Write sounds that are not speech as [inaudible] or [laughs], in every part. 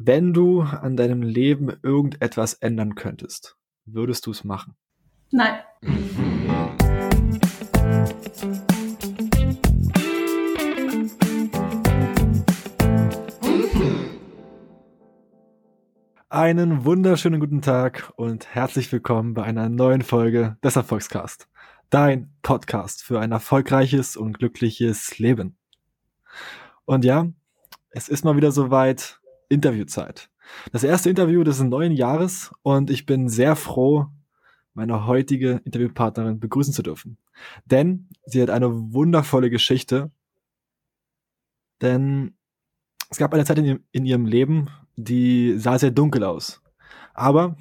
Wenn du an deinem Leben irgendetwas ändern könntest, würdest du es machen? Nein. Einen wunderschönen guten Tag und herzlich willkommen bei einer neuen Folge des Erfolgscast. Dein Podcast für ein erfolgreiches und glückliches Leben. Und ja, es ist mal wieder soweit Interviewzeit. Das erste Interview des neuen Jahres und ich bin sehr froh, meine heutige Interviewpartnerin begrüßen zu dürfen. Denn sie hat eine wundervolle Geschichte. Denn es gab eine Zeit in, in ihrem Leben, die sah sehr dunkel aus. Aber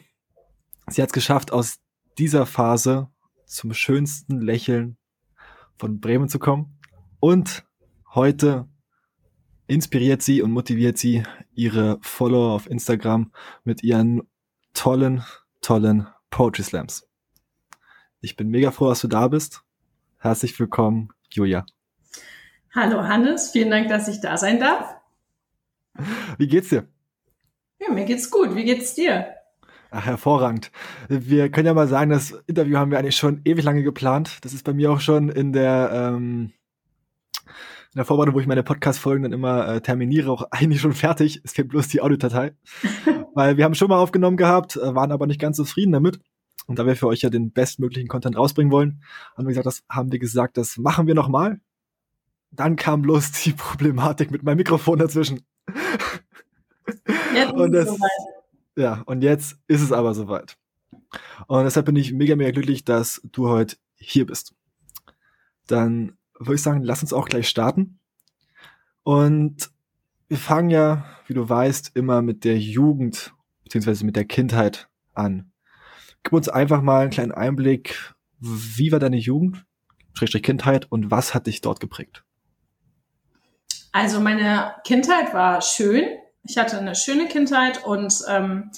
sie hat es geschafft, aus dieser Phase zum schönsten Lächeln von Bremen zu kommen. Und heute inspiriert sie und motiviert sie ihre Follower auf Instagram mit ihren tollen, tollen Poetry Slams. Ich bin mega froh, dass du da bist. Herzlich willkommen, Julia. Hallo Hannes, vielen Dank, dass ich da sein darf. Wie geht's dir? Ja, mir geht's gut. Wie geht's dir? Ach, hervorragend. Wir können ja mal sagen, das Interview haben wir eigentlich schon ewig lange geplant. Das ist bei mir auch schon in der ähm, in der Vorbereitung, wo ich meine Podcast-Folgen dann immer äh, terminiere, auch eigentlich schon fertig. Es fehlt bloß die Audiodatei. [laughs] Weil wir haben schon mal aufgenommen gehabt, äh, waren aber nicht ganz zufrieden damit. Und da wir für euch ja den bestmöglichen Content rausbringen wollen, haben wir gesagt, das haben wir gesagt, das machen wir nochmal. Dann kam bloß die Problematik mit meinem Mikrofon dazwischen. Jetzt und das, ja, und jetzt ist es aber soweit. Und deshalb bin ich mega, mega glücklich, dass du heute hier bist. Dann würde ich sagen, lass uns auch gleich starten. Und wir fangen ja, wie du weißt, immer mit der Jugend beziehungsweise mit der Kindheit an. Gib uns einfach mal einen kleinen Einblick, wie war deine Jugend, Schrägstrich Kindheit und was hat dich dort geprägt? Also meine Kindheit war schön. Ich hatte eine schöne Kindheit und ähm,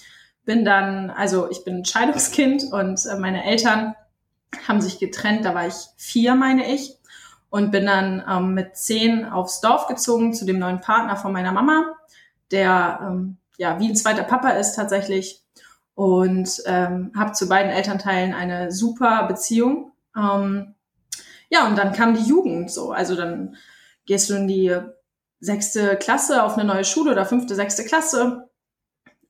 bin dann, also ich bin ein Scheidungskind und äh, meine Eltern haben sich getrennt, da war ich vier, meine ich und bin dann ähm, mit zehn aufs Dorf gezogen zu dem neuen Partner von meiner Mama, der ähm, ja wie ein zweiter Papa ist tatsächlich und ähm, habe zu beiden Elternteilen eine super Beziehung. Ähm, ja, und dann kam die Jugend so. Also dann gehst du in die sechste Klasse auf eine neue Schule oder fünfte, sechste Klasse.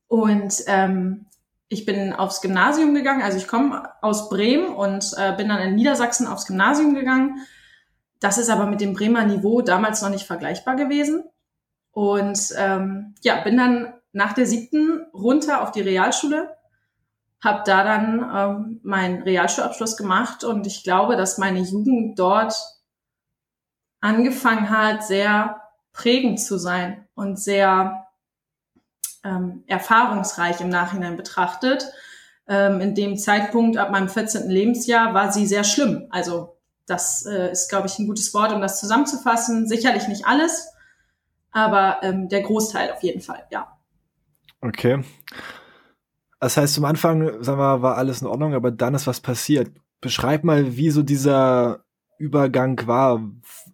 Und ähm, ich bin aufs Gymnasium gegangen. Also ich komme aus Bremen und äh, bin dann in Niedersachsen aufs Gymnasium gegangen das ist aber mit dem Bremer Niveau damals noch nicht vergleichbar gewesen. Und ähm, ja, bin dann nach der siebten runter auf die Realschule, habe da dann ähm, meinen Realschulabschluss gemacht und ich glaube, dass meine Jugend dort angefangen hat, sehr prägend zu sein und sehr ähm, erfahrungsreich im Nachhinein betrachtet. Ähm, in dem Zeitpunkt ab meinem 14. Lebensjahr war sie sehr schlimm. Also das äh, ist, glaube ich, ein gutes Wort, um das zusammenzufassen. Sicherlich nicht alles, aber ähm, der Großteil auf jeden Fall, ja. Okay. Das heißt, zum Anfang, sagen wir, war alles in Ordnung, aber dann ist was passiert. Beschreib mal, wie so dieser Übergang war.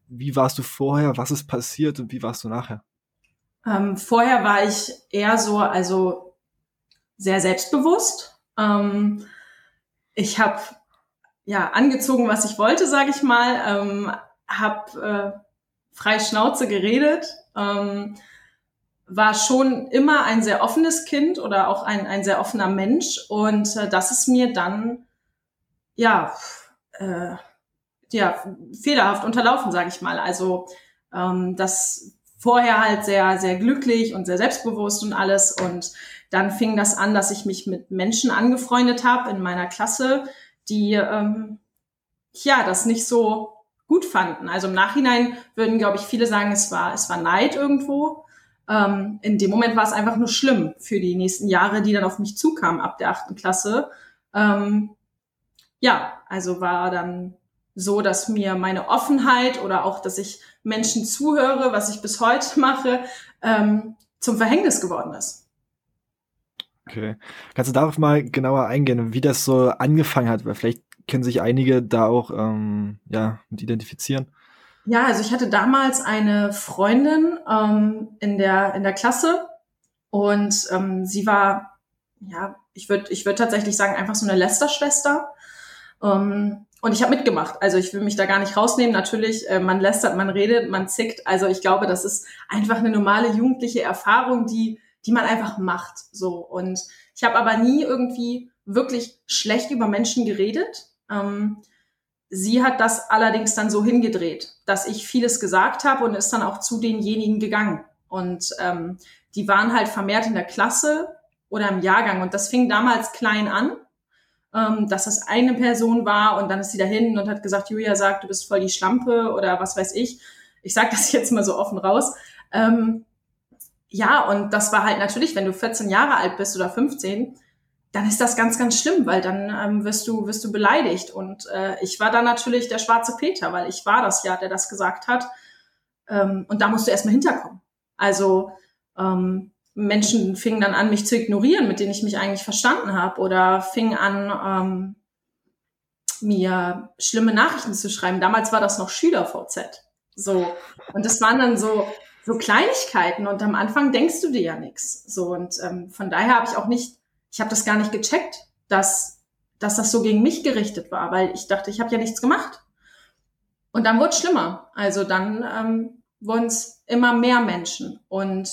Wie warst du vorher? Was ist passiert und wie warst du nachher? Ähm, vorher war ich eher so, also sehr selbstbewusst. Ähm, ich habe ja, angezogen, was ich wollte, sage ich mal. Ähm, hab äh, frei Schnauze geredet. Ähm, war schon immer ein sehr offenes Kind oder auch ein, ein sehr offener Mensch. Und äh, das ist mir dann, ja, äh, ja, fehlerhaft unterlaufen, sage ich mal. Also ähm, das vorher halt sehr, sehr glücklich und sehr selbstbewusst und alles. Und dann fing das an, dass ich mich mit Menschen angefreundet habe in meiner Klasse, die ähm, ja das nicht so gut fanden. Also im Nachhinein würden, glaube ich, viele sagen, es war, es war Neid irgendwo. Ähm, in dem Moment war es einfach nur schlimm für die nächsten Jahre, die dann auf mich zukamen ab der achten Klasse. Ähm, ja, also war dann so, dass mir meine Offenheit oder auch, dass ich Menschen zuhöre, was ich bis heute [laughs] mache, ähm, zum Verhängnis geworden ist. Okay. Kannst du darauf mal genauer eingehen, wie das so angefangen hat? Weil vielleicht können sich einige da auch ähm, ja, mit identifizieren. Ja, also ich hatte damals eine Freundin ähm, in, der, in der Klasse Und ähm, sie war, ja, ich würde ich würd tatsächlich sagen, einfach so eine Lästerschwester. Ähm, und ich habe mitgemacht. Also ich will mich da gar nicht rausnehmen. Natürlich, äh, man lästert, man redet, man zickt. Also ich glaube, das ist einfach eine normale jugendliche Erfahrung, die, die man einfach macht. So. Und ich habe aber nie irgendwie wirklich schlecht über Menschen geredet. Ähm, sie hat das allerdings dann so hingedreht, dass ich vieles gesagt habe und ist dann auch zu denjenigen gegangen. Und ähm, die waren halt vermehrt in der Klasse oder im Jahrgang. Und das fing damals klein an ähm, dass das eine Person war und dann ist sie dahin und hat gesagt, Julia sagt, du bist voll die Schlampe oder was weiß ich. Ich sage das [laughs] jetzt mal so offen raus. Ähm, ja, und das war halt natürlich, wenn du 14 Jahre alt bist oder 15, dann ist das ganz, ganz schlimm, weil dann ähm, wirst du wirst du beleidigt. Und äh, ich war dann natürlich der schwarze Peter, weil ich war das ja, der das gesagt hat. Ähm, und da musst du erstmal hinterkommen. Also ähm, Menschen fingen dann an, mich zu ignorieren, mit denen ich mich eigentlich verstanden habe, oder fingen an, ähm, mir schlimme Nachrichten zu schreiben. Damals war das noch Schüler-VZ. So. Und das waren dann so, so Kleinigkeiten und am Anfang denkst du dir ja nichts. So. Und ähm, von daher habe ich auch nicht, ich habe das gar nicht gecheckt, dass, dass das so gegen mich gerichtet war, weil ich dachte, ich habe ja nichts gemacht. Und dann wurde es schlimmer. Also dann ähm, wurden es immer mehr Menschen. Und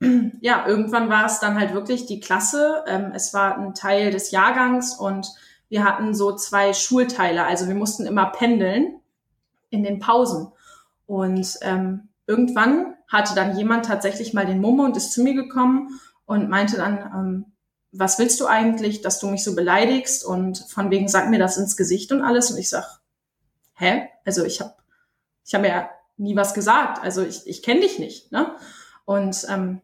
[clears throat] ja, irgendwann war es dann halt wirklich die Klasse. Ähm, es war ein Teil des Jahrgangs und wir hatten so zwei Schulteile. Also wir mussten immer pendeln in den Pausen. Und ähm, irgendwann hatte dann jemand tatsächlich mal den Mumme und ist zu mir gekommen und meinte dann, ähm, was willst du eigentlich, dass du mich so beleidigst und von wegen sag mir das ins Gesicht und alles. Und ich sag, hä? Also ich habe ich hab mir ja nie was gesagt. Also ich, ich kenne dich nicht. Ne? Und ähm,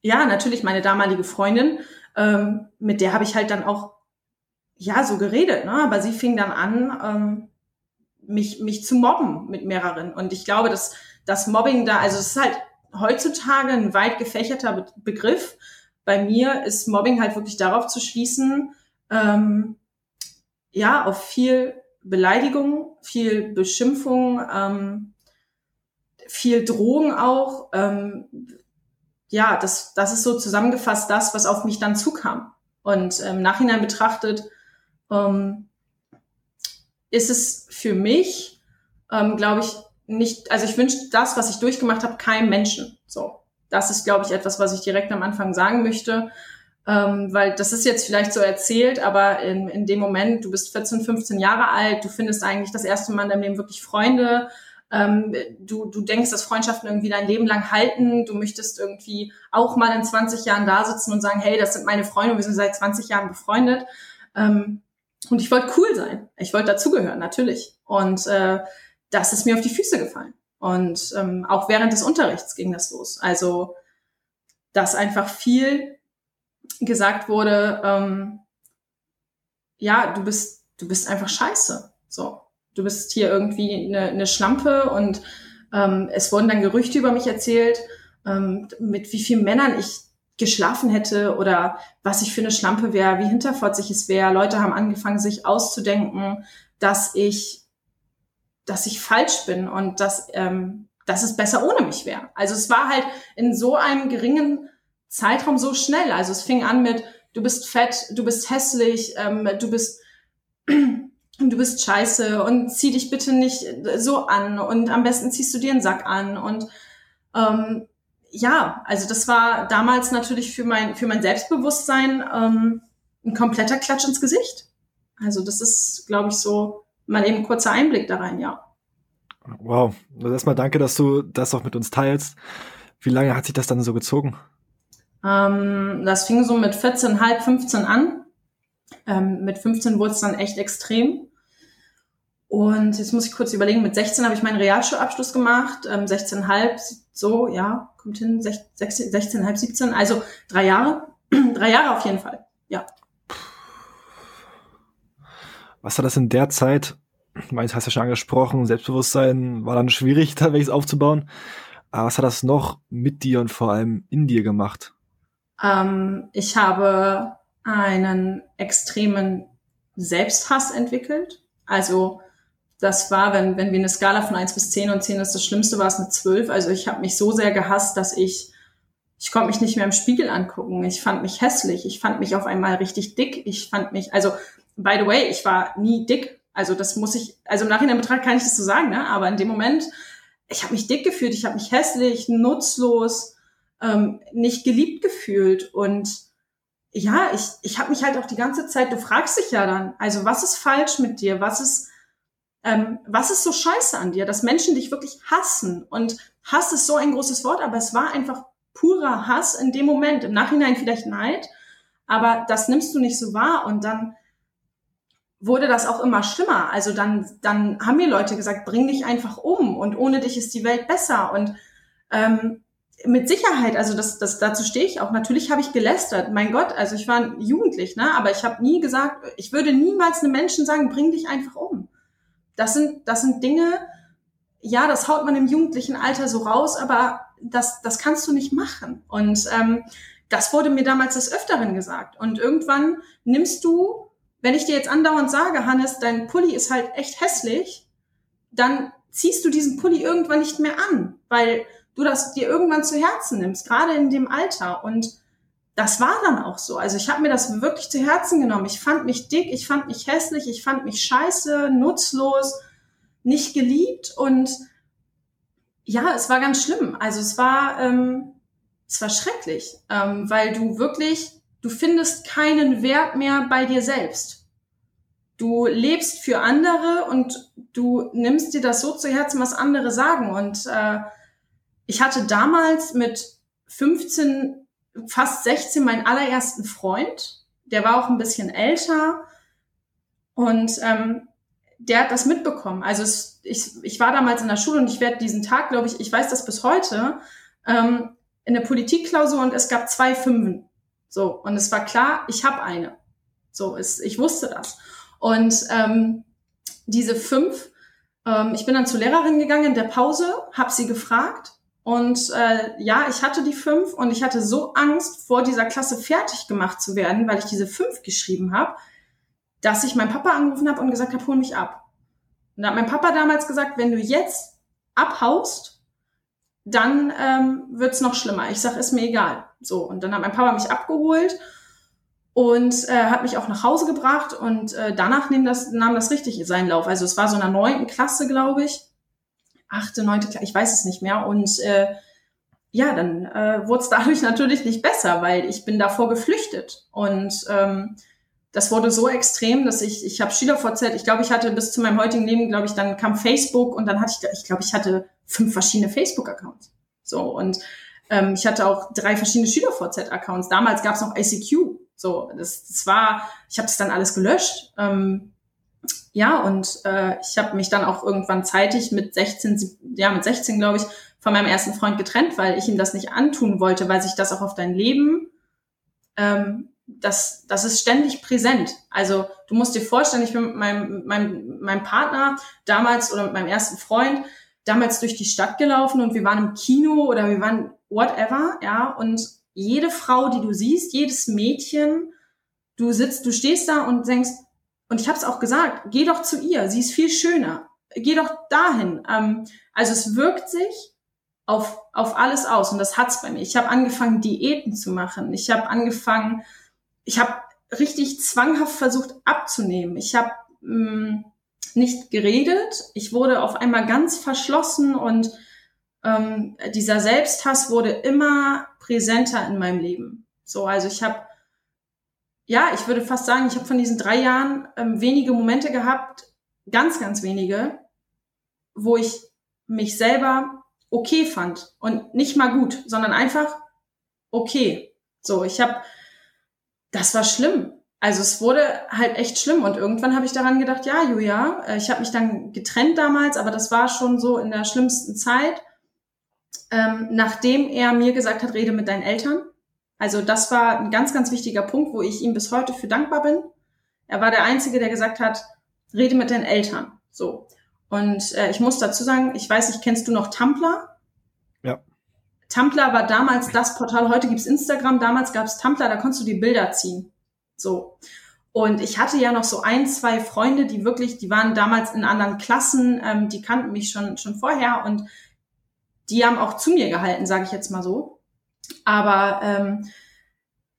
ja, natürlich meine damalige Freundin, ähm, mit der habe ich halt dann auch ja so geredet, ne? Aber sie fing dann an, ähm, mich mich zu mobben mit mehreren. Und ich glaube, dass das Mobbing da, also es ist halt heutzutage ein weit gefächerter Be Begriff. Bei mir ist Mobbing halt wirklich darauf zu schließen, ähm, ja, auf viel Beleidigung, viel Beschimpfung, ähm, viel Drogen auch, ähm, ja, das, das ist so zusammengefasst das, was auf mich dann zukam. Und im ähm, Nachhinein betrachtet ähm, ist es für mich, ähm, glaube ich, nicht, also ich wünsche das, was ich durchgemacht habe, keinem Menschen. So, das ist, glaube ich, etwas, was ich direkt am Anfang sagen möchte, ähm, weil das ist jetzt vielleicht so erzählt, aber in, in dem Moment, du bist 14, 15 Jahre alt, du findest eigentlich das erste Mal in deinem Leben wirklich Freunde, ähm, du, du denkst, dass Freundschaften irgendwie dein Leben lang halten, du möchtest irgendwie auch mal in 20 Jahren da sitzen und sagen, hey, das sind meine Freunde, wir sind seit 20 Jahren befreundet. Ähm, und ich wollte cool sein. Ich wollte dazugehören, natürlich. Und äh, das ist mir auf die Füße gefallen. Und ähm, auch während des Unterrichts ging das los. Also, dass einfach viel gesagt wurde, ähm, ja, du bist, du bist einfach scheiße. So du bist hier irgendwie eine, eine Schlampe und ähm, es wurden dann Gerüchte über mich erzählt, ähm, mit wie vielen Männern ich geschlafen hätte oder was ich für eine Schlampe wäre, wie hinterfotzig es wäre. Leute haben angefangen, sich auszudenken, dass ich, dass ich falsch bin und dass, ähm, dass es besser ohne mich wäre. Also es war halt in so einem geringen Zeitraum so schnell. Also es fing an mit, du bist fett, du bist hässlich, ähm, du bist [clears throat] du bist scheiße und zieh dich bitte nicht so an und am besten ziehst du dir einen Sack an und ähm, ja, also das war damals natürlich für mein für mein Selbstbewusstsein ähm, ein kompletter Klatsch ins Gesicht. Also das ist, glaube ich, so mal eben kurzer Einblick da rein, ja. Wow, also erstmal danke, dass du das auch mit uns teilst. Wie lange hat sich das dann so gezogen? Ähm, das fing so mit 14, halb 15 an. Ähm, mit 15 wurde es dann echt extrem. Und jetzt muss ich kurz überlegen, mit 16 habe ich meinen Realschulabschluss gemacht, ähm, 16,5, so, ja, kommt hin, 16, 16,5, 17, also drei Jahre, [clears throat] drei Jahre auf jeden Fall, ja. Was hat das in der Zeit, ich meine, hast ja schon angesprochen, Selbstbewusstsein war dann schwierig, [laughs] da welches aufzubauen, aber was hat das noch mit dir und vor allem in dir gemacht? Ähm, ich habe einen extremen Selbsthass entwickelt, also das war, wenn, wenn wir eine Skala von eins bis zehn und zehn ist das Schlimmste, war es eine zwölf. Also ich habe mich so sehr gehasst, dass ich, Ich konnte mich nicht mehr im Spiegel angucken. Ich fand mich hässlich. Ich fand mich auf einmal richtig dick. Ich fand mich, also, by the way, ich war nie dick. Also das muss ich, also im Nachhinein betrachtet kann ich das so sagen, ne? aber in dem Moment, ich habe mich dick gefühlt, ich habe mich hässlich, nutzlos, ähm, nicht geliebt gefühlt. Und ja, ich, ich habe mich halt auch die ganze Zeit, du fragst dich ja dann, also was ist falsch mit dir, was ist, ähm, was ist so scheiße an dir, dass Menschen dich wirklich hassen? Und Hass ist so ein großes Wort, aber es war einfach purer Hass in dem Moment, im Nachhinein vielleicht Neid, aber das nimmst du nicht so wahr. Und dann wurde das auch immer schlimmer. Also dann, dann haben mir Leute gesagt, bring dich einfach um und ohne dich ist die Welt besser und ähm, mit Sicherheit, also das, das dazu stehe ich auch. Natürlich habe ich gelästert. Mein Gott, also ich war jugendlich, ne? Aber ich habe nie gesagt, ich würde niemals einem Menschen sagen, bring dich einfach um. Das sind, das sind Dinge, ja, das haut man im jugendlichen Alter so raus, aber das, das kannst du nicht machen. Und ähm, das wurde mir damals des Öfteren gesagt. Und irgendwann nimmst du, wenn ich dir jetzt andauernd sage, Hannes, dein Pulli ist halt echt hässlich, dann ziehst du diesen Pulli irgendwann nicht mehr an, weil du das dir irgendwann zu Herzen nimmst, gerade in dem Alter. Und das war dann auch so. Also ich habe mir das wirklich zu Herzen genommen. Ich fand mich dick, ich fand mich hässlich, ich fand mich scheiße, nutzlos, nicht geliebt und ja, es war ganz schlimm. Also es war, ähm, es war schrecklich, ähm, weil du wirklich, du findest keinen Wert mehr bei dir selbst. Du lebst für andere und du nimmst dir das so zu Herzen, was andere sagen und äh, ich hatte damals mit 15, fast 16 meinen allerersten Freund. Der war auch ein bisschen älter und ähm, der hat das mitbekommen. Also es, ich, ich war damals in der Schule und ich werde diesen Tag, glaube ich, ich weiß das bis heute, ähm, in der Politikklausur und es gab zwei Fünfen. So, und es war klar, ich habe eine. So, es, ich wusste das. Und ähm, diese fünf, ähm, ich bin dann zur Lehrerin gegangen in der Pause, habe sie gefragt und äh, ja, ich hatte die fünf und ich hatte so Angst, vor dieser Klasse fertig gemacht zu werden, weil ich diese fünf geschrieben habe, dass ich meinen Papa angerufen habe und gesagt habe, hol mich ab. Und da hat mein Papa damals gesagt, wenn du jetzt abhaust, dann ähm, wird's noch schlimmer. Ich sag, ist mir egal. So, und dann hat mein Papa mich abgeholt und äh, hat mich auch nach Hause gebracht und äh, danach nahm das, nahm das richtig seinen Lauf. Also es war so in der neunten Klasse, glaube ich achte, neunte Klasse, ich weiß es nicht mehr. Und äh, ja, dann äh, wurde es dadurch [laughs] natürlich nicht besser, weil ich bin davor geflüchtet. Und ähm, das wurde so extrem, dass ich, ich habe SchülerVZ, ich glaube, ich hatte bis zu meinem heutigen Leben, glaube ich, dann kam Facebook und dann hatte ich, ich glaube, ich hatte fünf verschiedene Facebook-Accounts. So, und ähm, ich hatte auch drei verschiedene SchülerVZ-Accounts. Damals gab es noch ICQ. So, das, das war, ich habe das dann alles gelöscht. Ähm, ja, und äh, ich habe mich dann auch irgendwann zeitig mit 16, ja, mit 16, glaube ich, von meinem ersten Freund getrennt, weil ich ihm das nicht antun wollte, weil sich das auch auf dein Leben, ähm, das, das ist ständig präsent. Also du musst dir vorstellen, ich bin mit meinem, meinem, meinem Partner damals oder mit meinem ersten Freund damals durch die Stadt gelaufen und wir waren im Kino oder wir waren whatever, ja, und jede Frau, die du siehst, jedes Mädchen, du sitzt, du stehst da und denkst, und ich habe es auch gesagt, geh doch zu ihr, sie ist viel schöner. Geh doch dahin. Ähm, also es wirkt sich auf, auf alles aus und das hat's bei mir. Ich habe angefangen, Diäten zu machen. Ich habe angefangen, ich habe richtig zwanghaft versucht abzunehmen. Ich habe mm, nicht geredet. Ich wurde auf einmal ganz verschlossen und ähm, dieser Selbsthass wurde immer präsenter in meinem Leben. So, also ich habe ja, ich würde fast sagen, ich habe von diesen drei Jahren ähm, wenige Momente gehabt, ganz, ganz wenige, wo ich mich selber okay fand und nicht mal gut, sondern einfach okay. So, ich habe, das war schlimm. Also es wurde halt echt schlimm und irgendwann habe ich daran gedacht, ja, Julia, äh, ich habe mich dann getrennt damals, aber das war schon so in der schlimmsten Zeit, ähm, nachdem er mir gesagt hat, rede mit deinen Eltern. Also das war ein ganz, ganz wichtiger Punkt, wo ich ihm bis heute für dankbar bin. Er war der Einzige, der gesagt hat, rede mit deinen Eltern. So. Und äh, ich muss dazu sagen, ich weiß nicht, kennst du noch Tumblr? Ja. Tumblr war damals das Portal, heute gibt's Instagram, damals gab's Tumblr, da konntest du die Bilder ziehen. So. Und ich hatte ja noch so ein, zwei Freunde, die wirklich, die waren damals in anderen Klassen, ähm, die kannten mich schon, schon vorher und die haben auch zu mir gehalten, sage ich jetzt mal so. Aber ähm,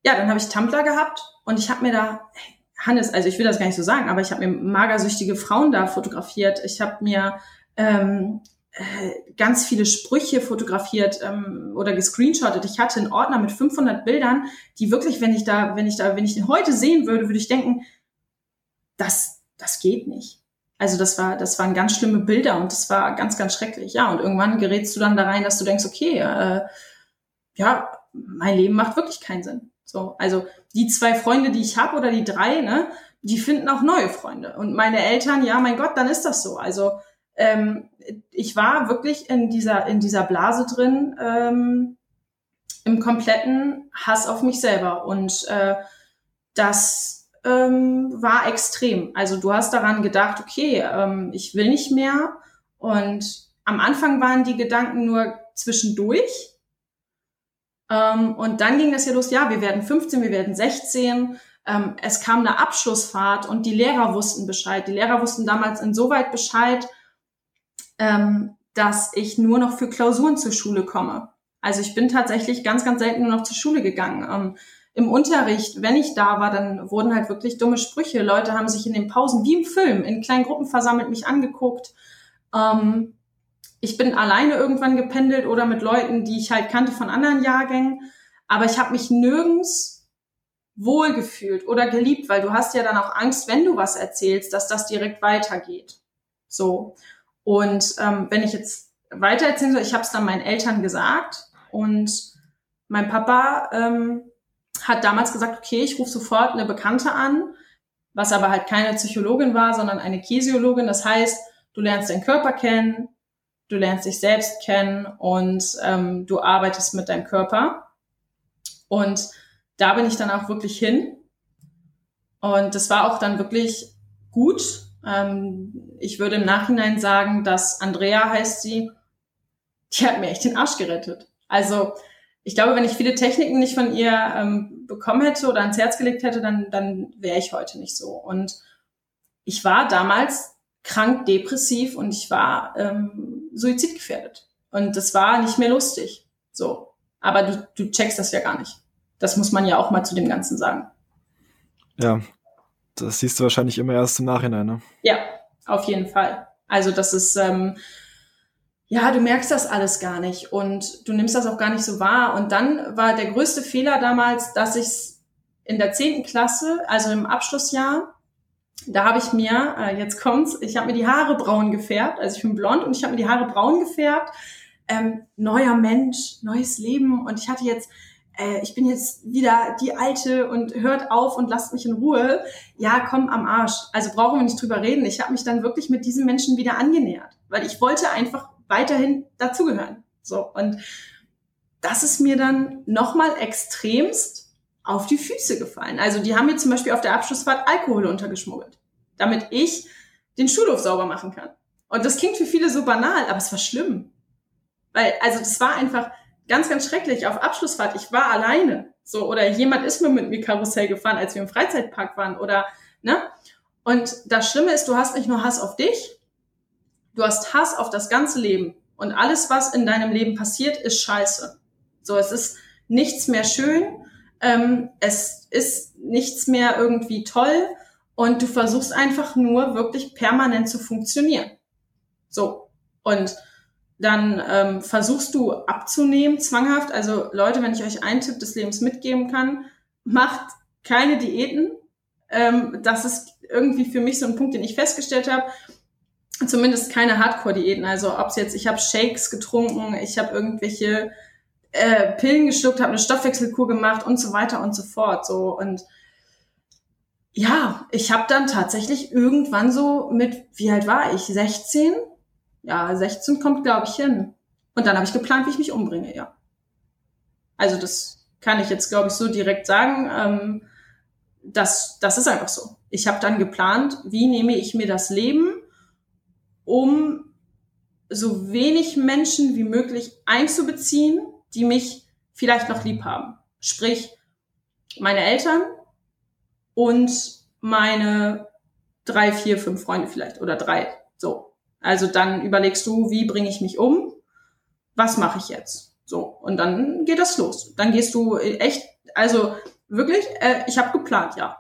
ja, dann habe ich Tumblr gehabt und ich habe mir da, Hannes, also ich will das gar nicht so sagen, aber ich habe mir magersüchtige Frauen da fotografiert. Ich habe mir ähm, äh, ganz viele Sprüche fotografiert ähm, oder gescreenshottet. Ich hatte einen Ordner mit 500 Bildern, die wirklich, wenn ich da, wenn ich da, wenn ich den heute sehen würde, würde ich denken, das, das geht nicht. Also das war, das waren ganz schlimme Bilder und das war ganz, ganz schrecklich. Ja, und irgendwann gerätst du dann da rein, dass du denkst, okay, äh, ja, mein Leben macht wirklich keinen Sinn. So, also die zwei Freunde, die ich habe oder die drei, ne, die finden auch neue Freunde. Und meine Eltern, ja, mein Gott, dann ist das so. Also ähm, ich war wirklich in dieser in dieser Blase drin, ähm, im kompletten Hass auf mich selber und äh, das ähm, war extrem. Also du hast daran gedacht, okay, ähm, ich will nicht mehr und am Anfang waren die Gedanken nur zwischendurch ähm, und dann ging das ja los, ja, wir werden 15, wir werden 16. Ähm, es kam eine Abschlussfahrt und die Lehrer wussten Bescheid. Die Lehrer wussten damals insoweit Bescheid, ähm, dass ich nur noch für Klausuren zur Schule komme. Also ich bin tatsächlich ganz, ganz selten nur noch zur Schule gegangen. Im Unterricht, wenn ich da war, dann wurden halt wirklich dumme Sprüche. Leute haben sich in den Pausen wie im Film in kleinen Gruppen versammelt, mich angeguckt. Ähm, ich bin alleine irgendwann gependelt oder mit Leuten, die ich halt kannte von anderen Jahrgängen. Aber ich habe mich nirgends wohlgefühlt oder geliebt, weil du hast ja dann auch Angst, wenn du was erzählst, dass das direkt weitergeht. So. Und ähm, wenn ich jetzt weiter erzählen soll, ich habe es dann meinen Eltern gesagt und mein Papa ähm, hat damals gesagt, okay, ich rufe sofort eine Bekannte an, was aber halt keine Psychologin war, sondern eine Kinesiologin. Das heißt, du lernst deinen Körper kennen, du lernst dich selbst kennen und ähm, du arbeitest mit deinem Körper. Und da bin ich dann auch wirklich hin. Und das war auch dann wirklich gut. Ähm, ich würde im Nachhinein sagen, dass Andrea heißt sie, die hat mir echt den Arsch gerettet. Also ich glaube, wenn ich viele Techniken nicht von ihr ähm, bekommen hätte oder ans Herz gelegt hätte, dann, dann wäre ich heute nicht so. Und ich war damals krank, depressiv und ich war ähm, suizidgefährdet. Und das war nicht mehr lustig. So. Aber du, du checkst das ja gar nicht. Das muss man ja auch mal zu dem Ganzen sagen. Ja, das siehst du wahrscheinlich immer erst im Nachhinein, ne? Ja, auf jeden Fall. Also das ist, ähm, ja, du merkst das alles gar nicht und du nimmst das auch gar nicht so wahr. Und dann war der größte Fehler damals, dass ich in der zehnten Klasse, also im Abschlussjahr, da habe ich mir, äh, jetzt kommt's, ich habe mir die Haare braun gefärbt, also ich bin blond und ich habe mir die Haare braun gefärbt. Ähm, neuer Mensch, neues Leben und ich hatte jetzt, äh, ich bin jetzt wieder die Alte und hört auf und lasst mich in Ruhe. Ja, komm am Arsch. Also brauchen wir nicht drüber reden. Ich habe mich dann wirklich mit diesen Menschen wieder angenähert, weil ich wollte einfach weiterhin dazugehören. So und das ist mir dann nochmal extremst auf die Füße gefallen. Also die haben mir zum Beispiel auf der Abschlussfahrt Alkohol untergeschmuggelt, damit ich den Schulhof sauber machen kann. Und das klingt für viele so banal, aber es war schlimm. Weil, also das war einfach ganz, ganz schrecklich. Auf Abschlussfahrt, ich war alleine. So, oder jemand ist mir mit mir Karussell gefahren, als wir im Freizeitpark waren, oder, ne? Und das Schlimme ist, du hast nicht nur Hass auf dich, du hast Hass auf das ganze Leben. Und alles, was in deinem Leben passiert, ist scheiße. So, es ist nichts mehr schön ähm, es ist nichts mehr irgendwie toll und du versuchst einfach nur wirklich permanent zu funktionieren. So. Und dann ähm, versuchst du abzunehmen, zwanghaft. Also Leute, wenn ich euch einen Tipp des Lebens mitgeben kann, macht keine Diäten. Ähm, das ist irgendwie für mich so ein Punkt, den ich festgestellt habe. Zumindest keine Hardcore-Diäten. Also ob es jetzt, ich habe Shakes getrunken, ich habe irgendwelche äh, Pillen geschluckt, habe eine Stoffwechselkur gemacht und so weiter und so fort. So und ja, ich habe dann tatsächlich irgendwann so mit, wie alt war ich? 16? Ja, 16 kommt, glaube ich, hin. Und dann habe ich geplant, wie ich mich umbringe, ja. Also das kann ich jetzt, glaube ich, so direkt sagen. Ähm, das, das ist einfach so. Ich habe dann geplant, wie nehme ich mir das Leben, um so wenig Menschen wie möglich einzubeziehen die mich vielleicht noch lieb haben. Sprich, meine Eltern und meine drei, vier, fünf Freunde vielleicht oder drei. So. Also dann überlegst du, wie bringe ich mich um? Was mache ich jetzt? So, und dann geht das los. Dann gehst du echt, also wirklich, äh, ich habe geplant, ja.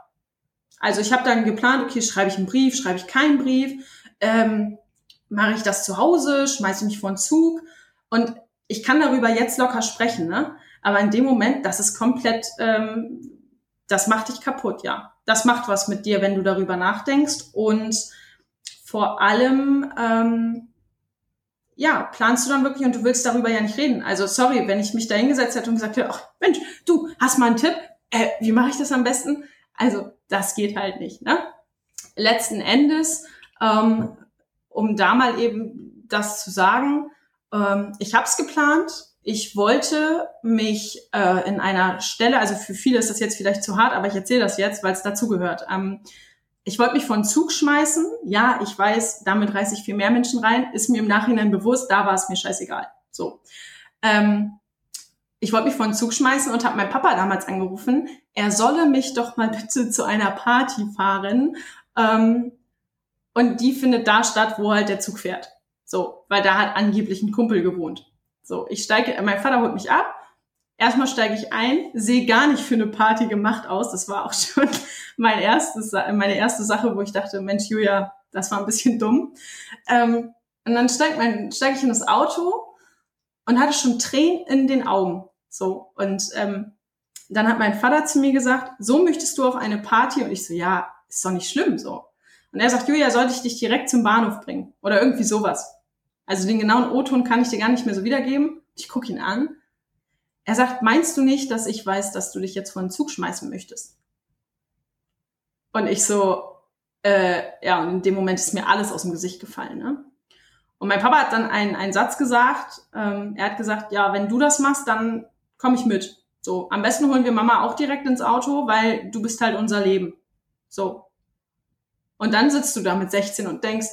Also ich habe dann geplant, okay, schreibe ich einen Brief, schreibe ich keinen Brief, ähm, mache ich das zu Hause, schmeiße mich vor den Zug. Und ich kann darüber jetzt locker sprechen, ne? Aber in dem Moment, das ist komplett, ähm, das macht dich kaputt, ja. Das macht was mit dir, wenn du darüber nachdenkst. Und vor allem, ähm, ja, planst du dann wirklich und du willst darüber ja nicht reden. Also sorry, wenn ich mich da hingesetzt hätte und gesagt hätte, ach Mensch, du hast mal einen Tipp, äh, wie mache ich das am besten? Also das geht halt nicht. Ne? Letzten Endes, ähm, um da mal eben das zu sagen, ähm, ich habe es geplant. Ich wollte mich äh, in einer Stelle, also für viele ist das jetzt vielleicht zu hart, aber ich erzähle das jetzt, weil es dazugehört. Ähm, ich wollte mich von Zug schmeißen. Ja, ich weiß, damit reiße ich viel mehr Menschen rein. Ist mir im Nachhinein bewusst, da war es mir scheißegal. So. Ähm, ich wollte mich von Zug schmeißen und habe meinen Papa damals angerufen. Er solle mich doch mal bitte zu einer Party fahren. Ähm, und die findet da statt, wo halt der Zug fährt. So, weil da hat angeblich ein Kumpel gewohnt. So, ich steige, mein Vater holt mich ab erstmal steige ich ein, sehe gar nicht für eine Party gemacht aus. Das war auch [laughs] schon mein erstes, meine erste Sache, wo ich dachte, Mensch, Julia, das war ein bisschen dumm. Ähm, und dann steige steig ich in das Auto und hatte schon Tränen in den Augen. So, und ähm, dann hat mein Vater zu mir gesagt, so möchtest du auf eine Party? Und ich so, ja, ist doch nicht schlimm so. Und er sagt, Julia, sollte ich dich direkt zum Bahnhof bringen? Oder irgendwie sowas. Also den genauen O-Ton kann ich dir gar nicht mehr so wiedergeben. Ich gucke ihn an er sagt, meinst du nicht, dass ich weiß, dass du dich jetzt vor den Zug schmeißen möchtest? Und ich so, äh, ja, und in dem Moment ist mir alles aus dem Gesicht gefallen. Ne? Und mein Papa hat dann einen, einen Satz gesagt. Ähm, er hat gesagt, ja, wenn du das machst, dann komme ich mit. So, am besten holen wir Mama auch direkt ins Auto, weil du bist halt unser Leben. So. Und dann sitzt du da mit 16 und denkst,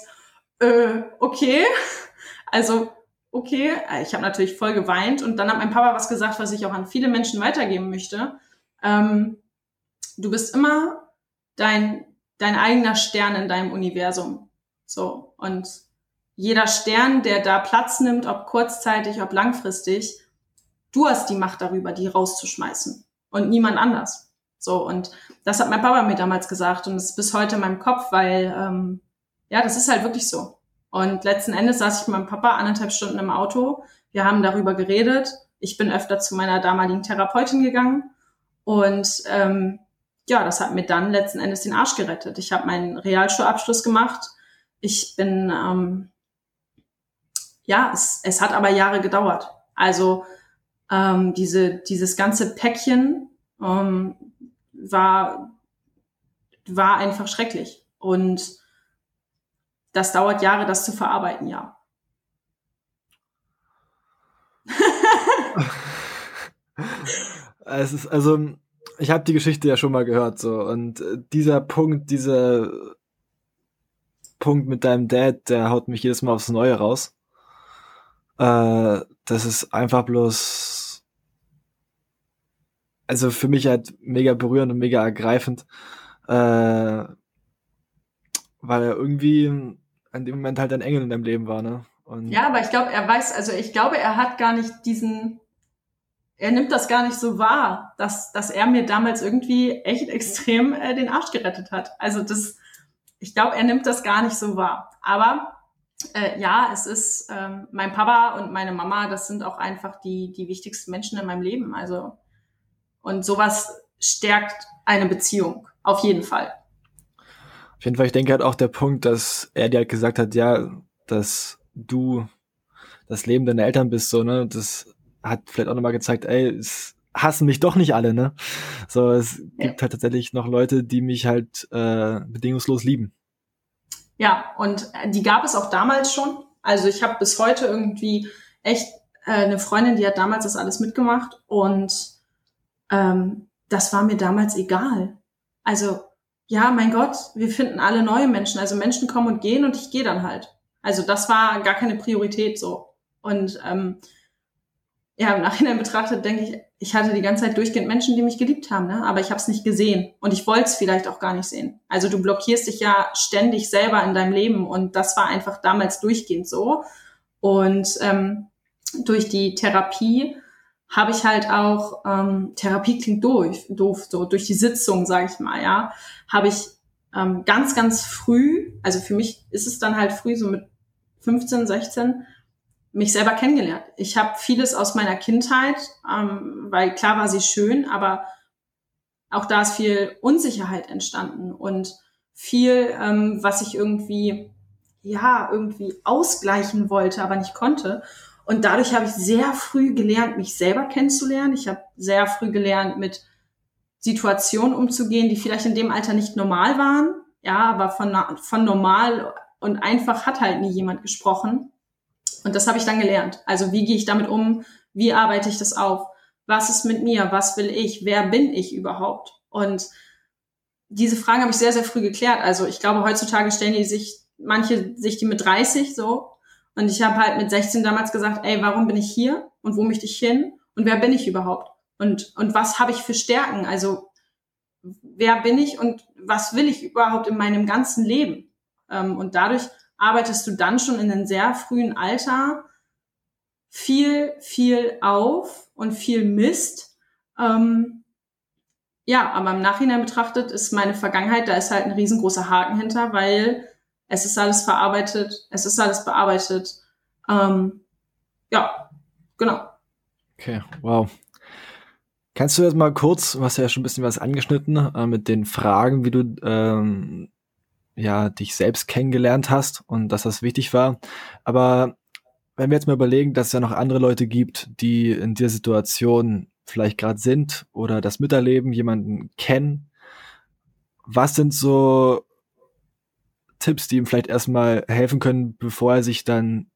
äh, okay, [laughs] also okay, ich habe natürlich voll geweint und dann hat mein Papa was gesagt, was ich auch an viele Menschen weitergeben möchte. Ähm, du bist immer dein, dein eigener Stern in deinem Universum. So. Und jeder Stern, der da Platz nimmt, ob kurzzeitig, ob langfristig, du hast die Macht darüber, die rauszuschmeißen und niemand anders. So. Und das hat mein Papa mir damals gesagt und es ist bis heute in meinem Kopf, weil, ähm, ja, das ist halt wirklich so. Und letzten Endes saß ich mit meinem Papa anderthalb Stunden im Auto. Wir haben darüber geredet. Ich bin öfter zu meiner damaligen Therapeutin gegangen. Und ähm, ja, das hat mir dann letzten Endes den Arsch gerettet. Ich habe meinen Realschulabschluss gemacht. Ich bin, ähm, ja, es, es hat aber Jahre gedauert. Also ähm, diese, dieses ganze Päckchen ähm, war, war einfach schrecklich. Und das dauert Jahre, das zu verarbeiten, ja. [laughs] es ist also, ich habe die Geschichte ja schon mal gehört so und äh, dieser Punkt, dieser Punkt mit deinem Dad, der haut mich jedes Mal aufs Neue raus. Äh, das ist einfach bloß, also für mich halt mega berührend und mega ergreifend, äh, weil er irgendwie in dem Moment halt ein Engel in deinem Leben war, ne? Und ja, aber ich glaube, er weiß, also ich glaube, er hat gar nicht diesen, er nimmt das gar nicht so wahr, dass, dass er mir damals irgendwie echt [laughs] extrem äh, den Arsch gerettet hat. Also das, ich glaube, er nimmt das gar nicht so wahr. Aber äh, ja, es ist ähm, mein Papa und meine Mama, das sind auch einfach die, die wichtigsten Menschen in meinem Leben. Also und sowas stärkt eine Beziehung, auf jeden Fall. Auf jeden Fall, ich denke halt auch der Punkt, dass er dir halt gesagt hat, ja, dass du das Leben deiner Eltern bist, so, ne, das hat vielleicht auch nochmal gezeigt, ey, es hassen mich doch nicht alle, ne? So, es ja. gibt halt tatsächlich noch Leute, die mich halt äh, bedingungslos lieben. Ja, und die gab es auch damals schon. Also ich habe bis heute irgendwie echt äh, eine Freundin, die hat damals das alles mitgemacht und ähm, das war mir damals egal. Also ja, mein Gott, wir finden alle neue Menschen. Also Menschen kommen und gehen und ich gehe dann halt. Also das war gar keine Priorität so. Und ähm, ja, im Nachhinein betrachtet denke ich, ich hatte die ganze Zeit durchgehend Menschen, die mich geliebt haben, ne? aber ich habe es nicht gesehen und ich wollte es vielleicht auch gar nicht sehen. Also du blockierst dich ja ständig selber in deinem Leben und das war einfach damals durchgehend so. Und ähm, durch die Therapie habe ich halt auch, ähm, Therapie klingt doof, doof so durch die Sitzung, sage ich mal, ja, habe ich ähm, ganz, ganz früh, also für mich ist es dann halt früh, so mit 15, 16, mich selber kennengelernt. Ich habe vieles aus meiner Kindheit, ähm, weil klar war sie schön, aber auch da ist viel Unsicherheit entstanden und viel, ähm, was ich irgendwie, ja, irgendwie ausgleichen wollte, aber nicht konnte. Und dadurch habe ich sehr früh gelernt, mich selber kennenzulernen. Ich habe sehr früh gelernt, mit Situationen umzugehen, die vielleicht in dem Alter nicht normal waren. Ja, aber von, von normal und einfach hat halt nie jemand gesprochen. Und das habe ich dann gelernt. Also wie gehe ich damit um? Wie arbeite ich das auf? Was ist mit mir? Was will ich? Wer bin ich überhaupt? Und diese Fragen habe ich sehr, sehr früh geklärt. Also ich glaube, heutzutage stellen die sich, manche sich die mit 30 so. Und ich habe halt mit 16 damals gesagt, ey, warum bin ich hier? Und wo möchte ich hin? Und wer bin ich überhaupt? Und, und was habe ich für Stärken? Also wer bin ich und was will ich überhaupt in meinem ganzen Leben? Ähm, und dadurch arbeitest du dann schon in einem sehr frühen Alter viel, viel auf und viel Mist. Ähm, ja, aber im Nachhinein betrachtet ist meine Vergangenheit, da ist halt ein riesengroßer Haken hinter, weil es ist alles verarbeitet, es ist alles bearbeitet. Ähm, ja, genau. Okay, wow. Kannst du jetzt mal kurz, du hast ja schon ein bisschen was angeschnitten, äh, mit den Fragen, wie du ähm, ja dich selbst kennengelernt hast und dass das wichtig war. Aber wenn wir jetzt mal überlegen, dass es ja noch andere Leute gibt, die in der Situation vielleicht gerade sind oder das miterleben, jemanden kennen, was sind so Tipps, die ihm vielleicht erstmal helfen können, bevor er sich dann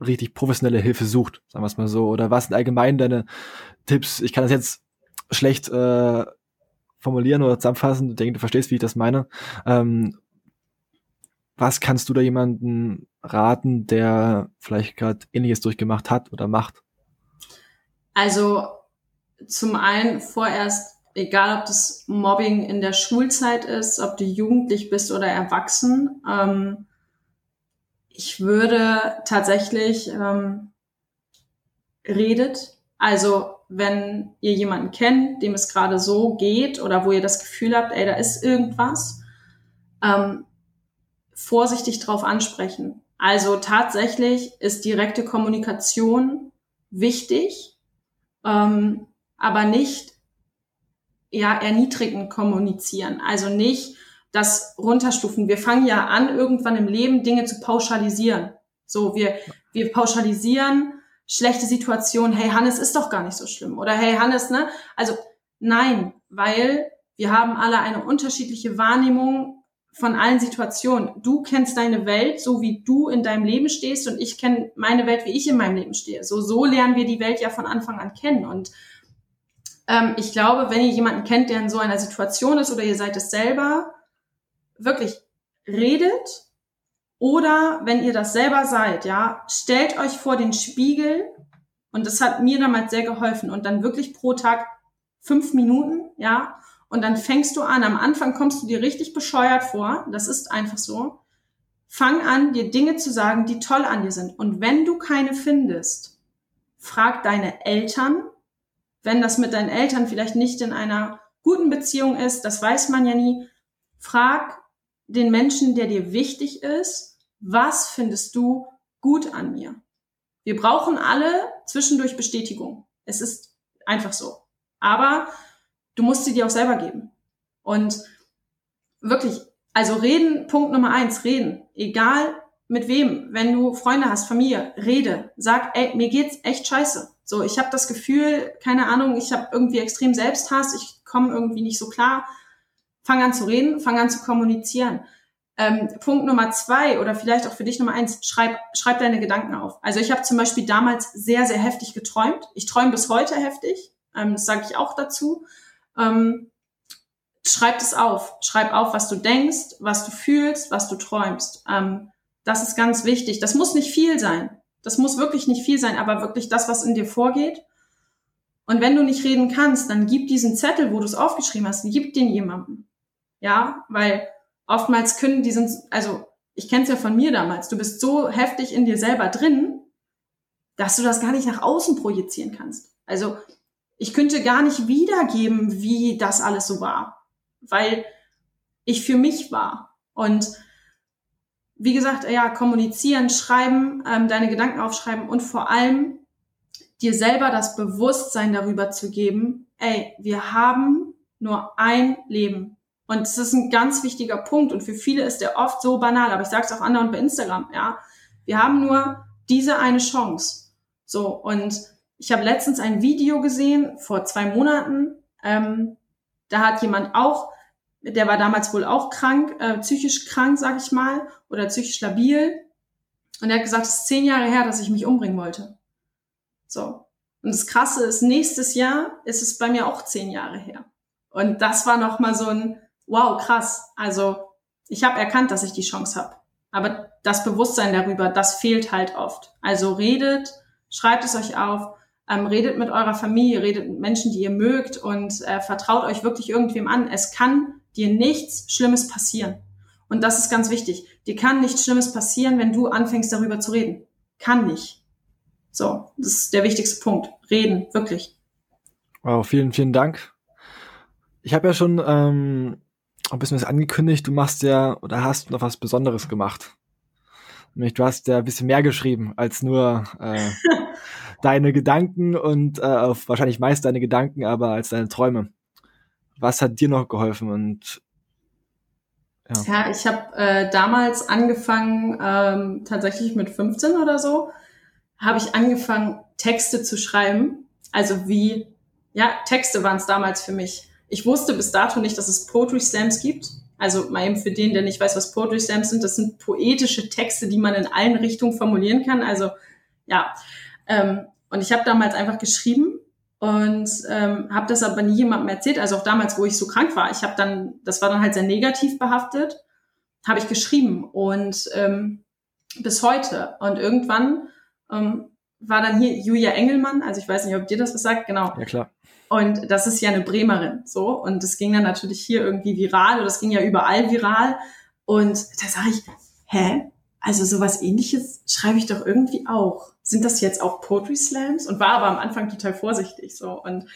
richtig professionelle Hilfe sucht, sagen wir es mal so? Oder was sind allgemein deine Tipps? Ich kann das jetzt schlecht äh, formulieren oder zusammenfassen. Ich denke, du verstehst, wie ich das meine. Ähm, was kannst du da jemanden raten, der vielleicht gerade ähnliches durchgemacht hat oder macht? Also zum einen vorerst, egal ob das Mobbing in der Schulzeit ist, ob du jugendlich bist oder erwachsen, ähm, ich würde tatsächlich ähm, redet. Also wenn ihr jemanden kennt, dem es gerade so geht oder wo ihr das Gefühl habt, ey, da ist irgendwas, ähm, vorsichtig drauf ansprechen. Also tatsächlich ist direkte Kommunikation wichtig, ähm, aber nicht ja erniedrigend kommunizieren. Also nicht das runterstufen. Wir fangen ja an, irgendwann im Leben Dinge zu pauschalisieren. So, wir, wir pauschalisieren schlechte Situationen. Hey, Hannes ist doch gar nicht so schlimm. Oder hey, Hannes, ne? Also, nein, weil wir haben alle eine unterschiedliche Wahrnehmung von allen Situationen. Du kennst deine Welt, so wie du in deinem Leben stehst und ich kenne meine Welt, wie ich in meinem Leben stehe. So, so lernen wir die Welt ja von Anfang an kennen. Und ähm, ich glaube, wenn ihr jemanden kennt, der in so einer Situation ist oder ihr seid es selber, wirklich redet oder wenn ihr das selber seid, ja, stellt euch vor den Spiegel und das hat mir damals sehr geholfen und dann wirklich pro Tag fünf Minuten, ja, und dann fängst du an. Am Anfang kommst du dir richtig bescheuert vor. Das ist einfach so. Fang an, dir Dinge zu sagen, die toll an dir sind. Und wenn du keine findest, frag deine Eltern. Wenn das mit deinen Eltern vielleicht nicht in einer guten Beziehung ist, das weiß man ja nie. Frag den Menschen, der dir wichtig ist, was findest du gut an mir? Wir brauchen alle zwischendurch Bestätigung. Es ist einfach so. Aber du musst sie dir auch selber geben. Und wirklich, also reden, Punkt Nummer eins, reden. Egal mit wem, wenn du Freunde hast, Familie, rede. Sag, ey, mir geht's echt scheiße. So, ich habe das Gefühl, keine Ahnung, ich habe irgendwie extrem Selbsthass, ich komme irgendwie nicht so klar. Fang an zu reden, fang an zu kommunizieren. Ähm, Punkt Nummer zwei oder vielleicht auch für dich Nummer eins, schreib, schreib deine Gedanken auf. Also ich habe zum Beispiel damals sehr, sehr heftig geträumt. Ich träume bis heute heftig, ähm, das sage ich auch dazu. Ähm, schreib es auf. Schreib auf, was du denkst, was du fühlst, was du träumst. Ähm, das ist ganz wichtig. Das muss nicht viel sein. Das muss wirklich nicht viel sein, aber wirklich das, was in dir vorgeht. Und wenn du nicht reden kannst, dann gib diesen Zettel, wo du es aufgeschrieben hast, gib den jemandem. Ja, weil oftmals können die sind, also ich kenne es ja von mir damals, du bist so heftig in dir selber drin, dass du das gar nicht nach außen projizieren kannst. Also ich könnte gar nicht wiedergeben, wie das alles so war, weil ich für mich war. Und wie gesagt, ja, kommunizieren, schreiben, ähm, deine Gedanken aufschreiben und vor allem dir selber das Bewusstsein darüber zu geben, ey, wir haben nur ein Leben. Und das ist ein ganz wichtiger Punkt. Und für viele ist der oft so banal, aber ich sage es auch anderen bei Instagram, ja. Wir haben nur diese eine Chance. So, und ich habe letztens ein Video gesehen, vor zwei Monaten. Ähm, da hat jemand auch, der war damals wohl auch krank, äh, psychisch krank, sag ich mal, oder psychisch labil. Und er hat gesagt, es ist zehn Jahre her, dass ich mich umbringen wollte. So. Und das Krasse ist, nächstes Jahr ist es bei mir auch zehn Jahre her. Und das war nochmal so ein, wow, krass. Also ich habe erkannt, dass ich die Chance habe. Aber das Bewusstsein darüber, das fehlt halt oft. Also redet, schreibt es euch auf, ähm, redet mit eurer Familie, redet mit Menschen, die ihr mögt und äh, vertraut euch wirklich irgendwem an. Es kann dir nichts Schlimmes passieren. Und das ist ganz wichtig. Dir kann nichts Schlimmes passieren, wenn du anfängst darüber zu reden. Kann nicht. So, das ist der wichtigste Punkt. Reden, wirklich. Wow, vielen, vielen Dank. Ich habe ja schon ähm, ein bisschen was angekündigt, du machst ja oder hast noch was Besonderes gemacht. Nämlich du hast ja ein bisschen mehr geschrieben als nur äh, [laughs] deine Gedanken und äh, auf wahrscheinlich meist deine Gedanken, aber als deine Träume. Was hat dir noch geholfen und ja, ja ich habe äh, damals angefangen, ähm, tatsächlich mit 15 oder so, habe ich angefangen, Texte zu schreiben. Also wie, ja, Texte waren es damals für mich. Ich wusste bis dato nicht, dass es Poetry Slams gibt. Also mal eben für den, der nicht weiß, was Poetry Slams sind, das sind poetische Texte, die man in allen Richtungen formulieren kann. Also ja, ähm, und ich habe damals einfach geschrieben und ähm, habe das aber nie jemandem erzählt. Also auch damals, wo ich so krank war, ich habe dann, das war dann halt sehr negativ behaftet, habe ich geschrieben und ähm, bis heute. Und irgendwann ähm, war dann hier Julia Engelmann, also ich weiß nicht, ob dir das was sagt, genau. Ja, klar. Und das ist ja eine Bremerin, so. Und das ging dann natürlich hier irgendwie viral oder das ging ja überall viral. Und da sage ich, hä? Also sowas ähnliches schreibe ich doch irgendwie auch. Sind das jetzt auch Poetry Slams? Und war aber am Anfang total vorsichtig, so. Und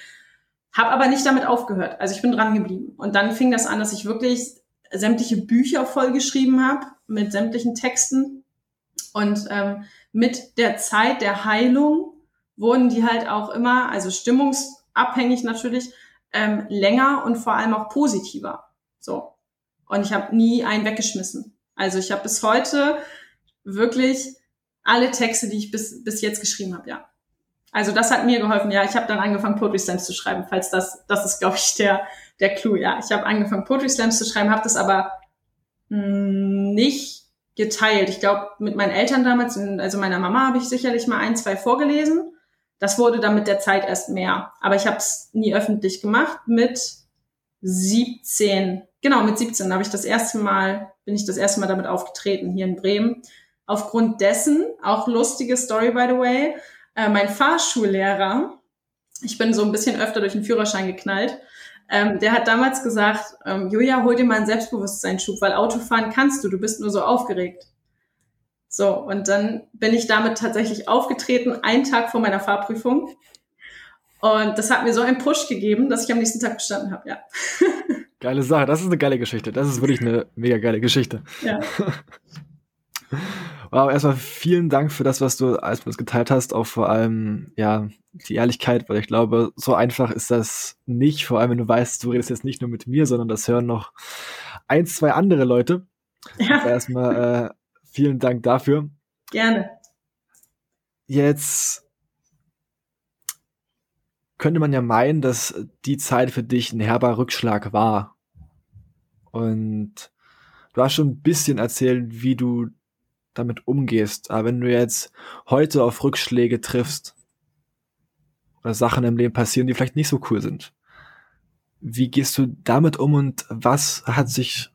habe aber nicht damit aufgehört. Also ich bin dran geblieben. Und dann fing das an, dass ich wirklich sämtliche Bücher vollgeschrieben habe mit sämtlichen Texten. Und ähm, mit der Zeit der Heilung wurden die halt auch immer, also stimmungsabhängig natürlich, ähm, länger und vor allem auch positiver. So. Und ich habe nie einen weggeschmissen. Also ich habe bis heute wirklich alle Texte, die ich bis, bis jetzt geschrieben habe, ja. Also das hat mir geholfen. Ja, ich habe dann angefangen, Poetry Slams zu schreiben, falls das, das ist, glaube ich, der, der Clou. Ja, ich habe angefangen, Poetry Slams zu schreiben, habe das aber hm, nicht geteilt. Ich glaube, mit meinen Eltern damals, also meiner Mama, habe ich sicherlich mal ein, zwei vorgelesen. Das wurde dann mit der Zeit erst mehr. Aber ich habe es nie öffentlich gemacht. Mit 17, genau, mit 17 habe ich das erste Mal, bin ich das erste Mal damit aufgetreten hier in Bremen. Aufgrund dessen, auch lustige Story by the way, äh, mein Fahrschullehrer, ich bin so ein bisschen öfter durch den Führerschein geknallt, ähm, der hat damals gesagt, ähm, Julia, hol dir mal einen Selbstbewusstseinsschub, weil Autofahren kannst du, du bist nur so aufgeregt. So, und dann bin ich damit tatsächlich aufgetreten, einen Tag vor meiner Fahrprüfung. Und das hat mir so einen Push gegeben, dass ich am nächsten Tag bestanden habe, ja. [laughs] Geile Sache, das ist eine geile Geschichte. Das ist wirklich eine mega geile Geschichte. Ja. [laughs] Wow, erstmal vielen Dank für das, was du mit uns geteilt hast, auch vor allem, ja, die Ehrlichkeit, weil ich glaube, so einfach ist das nicht, vor allem wenn du weißt, du redest jetzt nicht nur mit mir, sondern das hören noch ein, zwei andere Leute. Ja. Also erstmal äh, vielen Dank dafür. Gerne. Jetzt könnte man ja meinen, dass die Zeit für dich ein herber Rückschlag war. Und du hast schon ein bisschen erzählt, wie du damit umgehst. Aber wenn du jetzt heute auf Rückschläge triffst oder Sachen im Leben passieren, die vielleicht nicht so cool sind, wie gehst du damit um und was hat sich,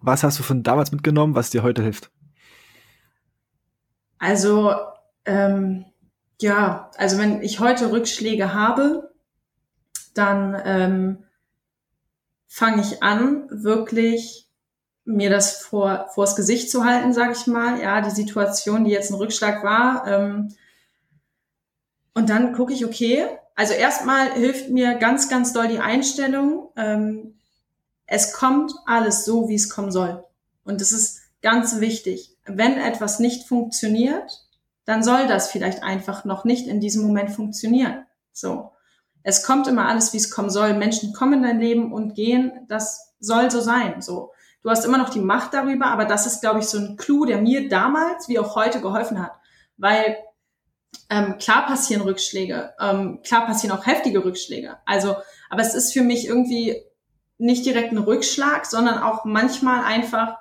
was hast du von damals mitgenommen, was dir heute hilft? Also, ähm, ja, also wenn ich heute Rückschläge habe, dann ähm, fange ich an, wirklich mir das vor vors Gesicht zu halten, sage ich mal. Ja, die Situation, die jetzt ein Rückschlag war, ähm, Und dann gucke ich, okay, also erstmal hilft mir ganz, ganz doll die Einstellung, ähm, es kommt alles so, wie es kommen soll. Und das ist ganz wichtig. Wenn etwas nicht funktioniert, dann soll das vielleicht einfach noch nicht in diesem Moment funktionieren. So. Es kommt immer alles, wie es kommen soll. Menschen kommen in dein Leben und gehen. Das soll so sein. So. Du hast immer noch die Macht darüber, aber das ist, glaube ich, so ein Clou, der mir damals wie auch heute geholfen hat. Weil ähm, klar passieren Rückschläge, ähm, klar passieren auch heftige Rückschläge. Also, aber es ist für mich irgendwie nicht direkt ein Rückschlag, sondern auch manchmal einfach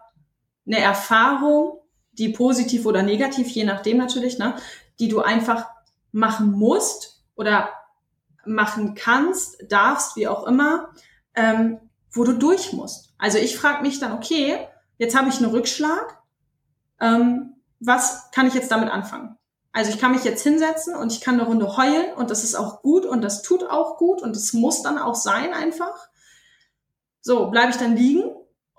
eine Erfahrung, die positiv oder negativ, je nachdem natürlich, ne, die du einfach machen musst oder machen kannst, darfst, wie auch immer, ähm, wo du durch musst. Also ich frage mich dann, okay, jetzt habe ich einen Rückschlag, ähm, was kann ich jetzt damit anfangen? Also ich kann mich jetzt hinsetzen und ich kann eine Runde heulen und das ist auch gut und das tut auch gut und das muss dann auch sein einfach. So, bleibe ich dann liegen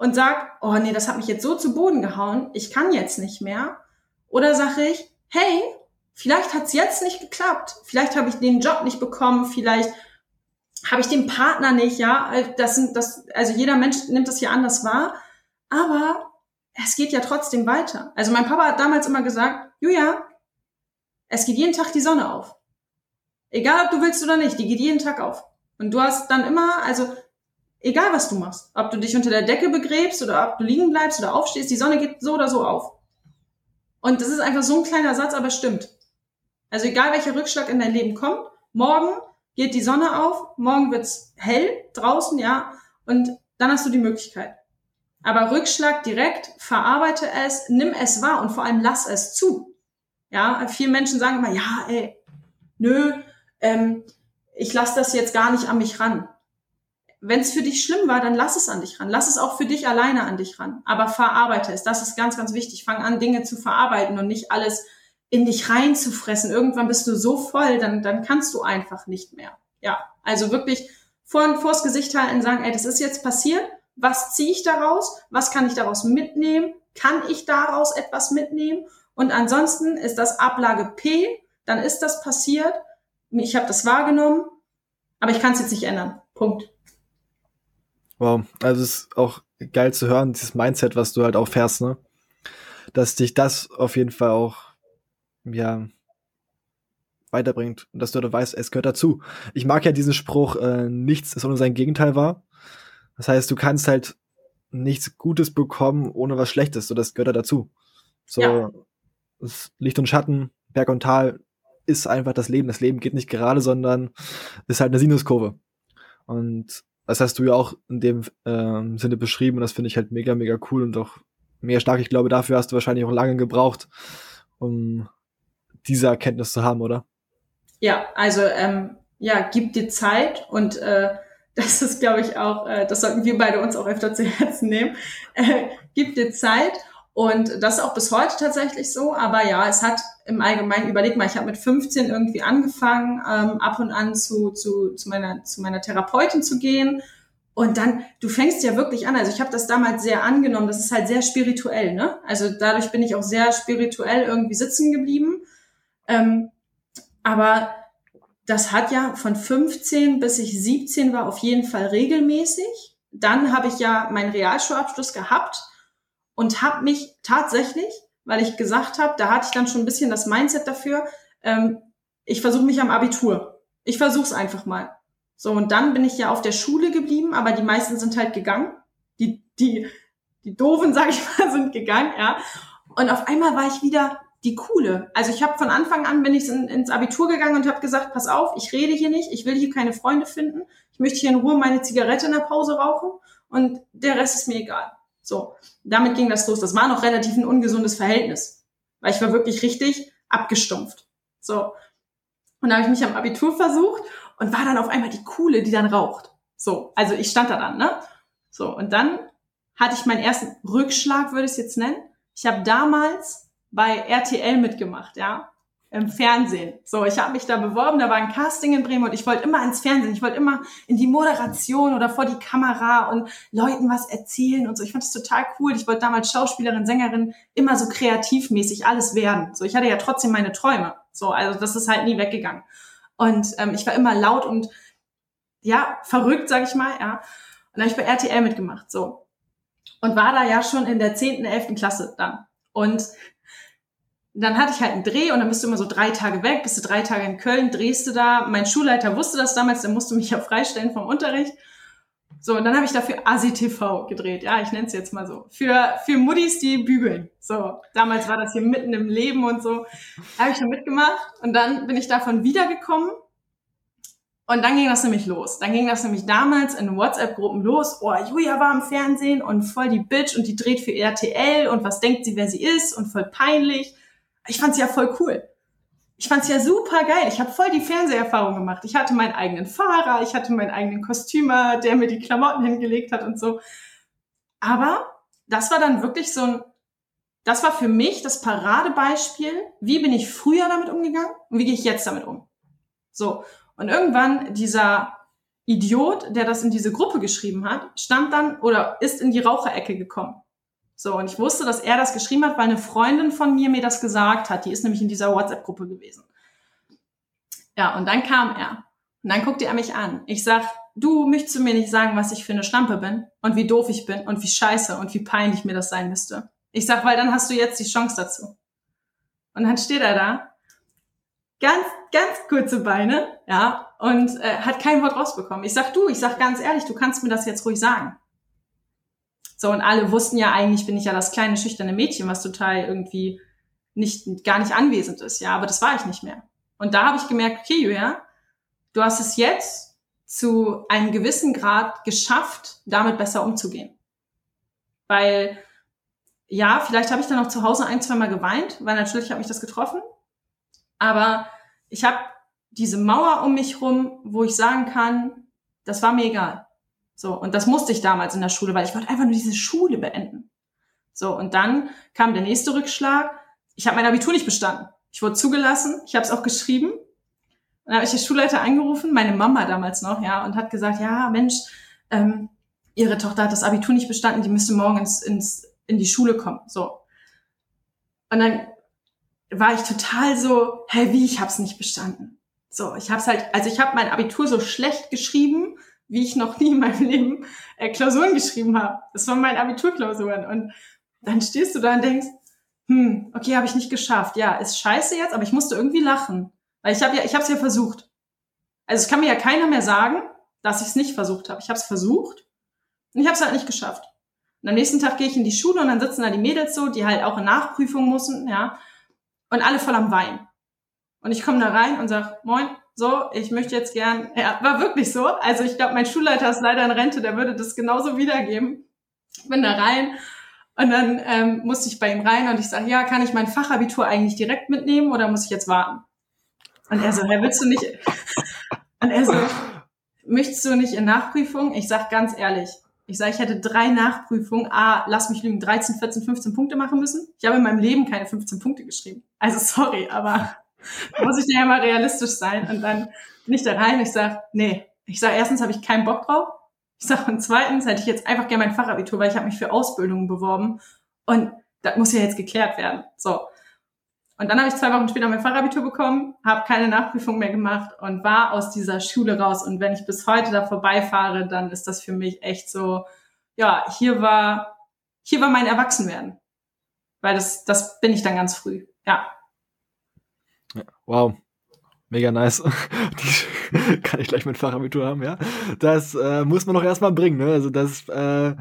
und sag, oh nee, das hat mich jetzt so zu Boden gehauen, ich kann jetzt nicht mehr. Oder sage ich, hey, vielleicht hat's jetzt nicht geklappt, vielleicht habe ich den Job nicht bekommen, vielleicht habe ich den Partner nicht, ja, das sind das, also jeder Mensch nimmt das hier anders wahr, aber es geht ja trotzdem weiter. Also mein Papa hat damals immer gesagt, Julia, es geht jeden Tag die Sonne auf. Egal, ob du willst oder nicht, die geht jeden Tag auf. Und du hast dann immer, also egal was du machst, ob du dich unter der Decke begräbst oder ob du liegen bleibst oder aufstehst, die Sonne geht so oder so auf. Und das ist einfach so ein kleiner Satz, aber stimmt. Also egal welcher Rückschlag in dein Leben kommt, morgen geht die Sonne auf, morgen wird's hell draußen, ja, und dann hast du die Möglichkeit. Aber Rückschlag direkt, verarbeite es, nimm es wahr und vor allem lass es zu. Ja, viele Menschen sagen immer, ja, ey, nö, ähm, ich lasse das jetzt gar nicht an mich ran. Wenn es für dich schlimm war, dann lass es an dich ran. Lass es auch für dich alleine an dich ran. Aber verarbeite es. Das ist ganz, ganz wichtig. Fang an, Dinge zu verarbeiten und nicht alles in dich reinzufressen. Irgendwann bist du so voll, dann, dann kannst du einfach nicht mehr. Ja, also wirklich vor, vors Gesicht halten, sagen, ey, das ist jetzt passiert. Was ziehe ich daraus? Was kann ich daraus mitnehmen? Kann ich daraus etwas mitnehmen? Und ansonsten ist das Ablage P, dann ist das passiert. Ich habe das wahrgenommen, aber ich kann es jetzt nicht ändern. Punkt. Wow, also es ist auch geil zu hören, dieses Mindset, was du halt auch fährst, ne? Dass dich das auf jeden Fall auch, ja, weiterbringt und dass du da weißt, es gehört dazu. Ich mag ja diesen Spruch, äh, nichts ist ohne sein Gegenteil wahr. Das heißt, du kannst halt nichts Gutes bekommen ohne was Schlechtes, so das gehört da dazu. So, ja. Licht und Schatten, Berg und Tal ist einfach das Leben. Das Leben geht nicht gerade, sondern ist halt eine Sinuskurve. Und das hast du ja auch in dem ähm, Sinne beschrieben und das finde ich halt mega, mega cool und auch mega stark. Ich glaube, dafür hast du wahrscheinlich auch lange gebraucht, um diese Erkenntnis zu haben, oder? Ja, also ähm, ja, gib dir Zeit und äh, [laughs] das ist, glaube ich, auch, äh, das sollten wir beide uns auch öfter zu Herzen nehmen. Äh, gib dir Zeit und das ist auch bis heute tatsächlich so. Aber ja, es hat im Allgemeinen, überleg mal, ich habe mit 15 irgendwie angefangen, ähm, ab und an zu, zu, zu, meiner, zu meiner Therapeutin zu gehen. Und dann, du fängst ja wirklich an. Also ich habe das damals sehr angenommen. Das ist halt sehr spirituell, ne? Also dadurch bin ich auch sehr spirituell irgendwie sitzen geblieben. Ähm, aber das hat ja von 15 bis ich 17 war auf jeden Fall regelmäßig. Dann habe ich ja meinen Realschulabschluss gehabt und habe mich tatsächlich, weil ich gesagt habe, da hatte ich dann schon ein bisschen das Mindset dafür, ähm, ich versuche mich am Abitur. Ich versuche es einfach mal. So, und dann bin ich ja auf der Schule geblieben, aber die meisten sind halt gegangen. Die, die, die Doofen, [laughs] sag ich mal, sind gegangen, ja. Und auf einmal war ich wieder die coole. Also ich habe von Anfang an bin ich in, ins Abitur gegangen und habe gesagt, pass auf, ich rede hier nicht, ich will hier keine Freunde finden, ich möchte hier in Ruhe meine Zigarette in der Pause rauchen und der Rest ist mir egal. So, damit ging das los. Das war noch relativ ein ungesundes Verhältnis, weil ich war wirklich richtig abgestumpft. So, und da habe ich mich am Abitur versucht und war dann auf einmal die coole, die dann raucht. So, also ich stand da dann, ne? So, und dann hatte ich meinen ersten Rückschlag, würde ich es jetzt nennen. Ich habe damals bei RTL mitgemacht, ja im Fernsehen. So, ich habe mich da beworben, da war ein Casting in Bremen und ich wollte immer ins Fernsehen, ich wollte immer in die Moderation oder vor die Kamera und Leuten was erzählen und so. Ich fand das total cool. Ich wollte damals Schauspielerin, Sängerin, immer so kreativmäßig alles werden. So, ich hatte ja trotzdem meine Träume. So, also das ist halt nie weggegangen. Und ähm, ich war immer laut und ja, verrückt, sag ich mal, ja. Und dann habe ich bei RTL mitgemacht, so. Und war da ja schon in der zehnten, elften Klasse dann. Und dann hatte ich halt einen Dreh und dann bist du immer so drei Tage weg, bist du drei Tage in Köln, drehst du da. Mein Schulleiter wusste das damals, der musste mich ja freistellen vom Unterricht. So, und dann habe ich dafür ASI-TV gedreht. Ja, ich nenne es jetzt mal so. Für, für Muddis, die bügeln. So, damals war das hier mitten im Leben und so. Da habe ich schon mitgemacht. Und dann bin ich davon wiedergekommen. Und dann ging das nämlich los. Dann ging das nämlich damals in WhatsApp-Gruppen los. Oh, Julia war im Fernsehen und voll die Bitch und die dreht für RTL und was denkt sie, wer sie ist und voll peinlich. Ich fand sie ja voll cool ich fand's ja super geil. Ich habe voll die Fernseherfahrung gemacht. Ich hatte meinen eigenen Fahrer, ich hatte meinen eigenen Kostümer, der mir die Klamotten hingelegt hat und so. Aber das war dann wirklich so ein, das war für mich das Paradebeispiel, wie bin ich früher damit umgegangen und wie gehe ich jetzt damit um. So. Und irgendwann dieser Idiot, der das in diese Gruppe geschrieben hat, stand dann oder ist in die Raucherecke gekommen. So, und ich wusste, dass er das geschrieben hat, weil eine Freundin von mir mir das gesagt hat. Die ist nämlich in dieser WhatsApp-Gruppe gewesen. Ja, und dann kam er. Und dann guckte er mich an. Ich sag, du möchtest mir nicht sagen, was ich für eine Stampe bin und wie doof ich bin und wie scheiße und wie peinlich mir das sein müsste. Ich sag, weil dann hast du jetzt die Chance dazu. Und dann steht er da, ganz, ganz kurze Beine, ja, und äh, hat kein Wort rausbekommen. Ich sag, du, ich sag ganz ehrlich, du kannst mir das jetzt ruhig sagen. So, und alle wussten ja eigentlich, bin ich ja das kleine, schüchterne Mädchen, was total irgendwie nicht, gar nicht anwesend ist, ja, aber das war ich nicht mehr. Und da habe ich gemerkt, okay, Julia, du hast es jetzt zu einem gewissen Grad geschafft, damit besser umzugehen. Weil, ja, vielleicht habe ich dann auch zu Hause ein, zwei Mal geweint, weil natürlich hat mich das getroffen. Aber ich habe diese Mauer um mich rum, wo ich sagen kann, das war mir egal. So, und das musste ich damals in der Schule, weil ich wollte einfach nur diese Schule beenden. So, und dann kam der nächste Rückschlag. Ich habe mein Abitur nicht bestanden. Ich wurde zugelassen, ich habe es auch geschrieben. Dann habe ich den Schulleiter angerufen, meine Mama damals noch, ja, und hat gesagt, ja, Mensch, ähm, ihre Tochter hat das Abitur nicht bestanden, die müsste morgen ins, ins, in die Schule kommen. So. Und dann war ich total so, hey, wie, ich hab's nicht bestanden. So, ich hab's halt, also ich habe mein Abitur so schlecht geschrieben, wie ich noch nie in meinem Leben äh, Klausuren geschrieben habe. Das waren meine Abiturklausuren. Und dann stehst du da und denkst, hm, okay, habe ich nicht geschafft. Ja, ist scheiße jetzt, aber ich musste irgendwie lachen. Weil ich habe ja, ich habe es ja versucht. Also es kann mir ja keiner mehr sagen, dass ich es nicht versucht habe. Ich habe es versucht und ich habe es halt nicht geschafft. Und am nächsten Tag gehe ich in die Schule und dann sitzen da die Mädels so, die halt auch in Nachprüfung mussten, ja, und alle voll am Wein. Und ich komme da rein und sag, moin, so, ich möchte jetzt gern, ja, war wirklich so. Also ich glaube, mein Schulleiter ist leider in Rente, der würde das genauso wiedergeben. Ich bin da rein und dann ähm, musste ich bei ihm rein und ich sage, ja, kann ich mein Fachabitur eigentlich direkt mitnehmen oder muss ich jetzt warten? Und er so, Herr, willst du nicht? Und er so, möchtest du nicht in Nachprüfung? Ich sag ganz ehrlich, ich sage, ich hätte drei Nachprüfungen, ah, lass mich lügen, 13, 14, 15 Punkte machen müssen. Ich habe in meinem Leben keine 15 Punkte geschrieben. Also sorry, aber muss ich ja mal realistisch sein. Und dann bin ich da rein ich sage, nee. Ich sage, erstens habe ich keinen Bock drauf. Ich sage, und zweitens hätte ich jetzt einfach gerne mein Fachabitur, weil ich habe mich für Ausbildungen beworben. Und das muss ja jetzt geklärt werden. So. Und dann habe ich zwei Wochen später mein Fachabitur bekommen, habe keine Nachprüfung mehr gemacht und war aus dieser Schule raus. Und wenn ich bis heute da vorbeifahre, dann ist das für mich echt so, ja, hier war, hier war mein Erwachsenwerden. Weil das, das bin ich dann ganz früh. Ja. Wow. Mega nice. [laughs] Die [laughs] kann ich gleich mit Fachabitur haben, ja. Das äh, muss man doch erstmal bringen, ne? Also das, äh,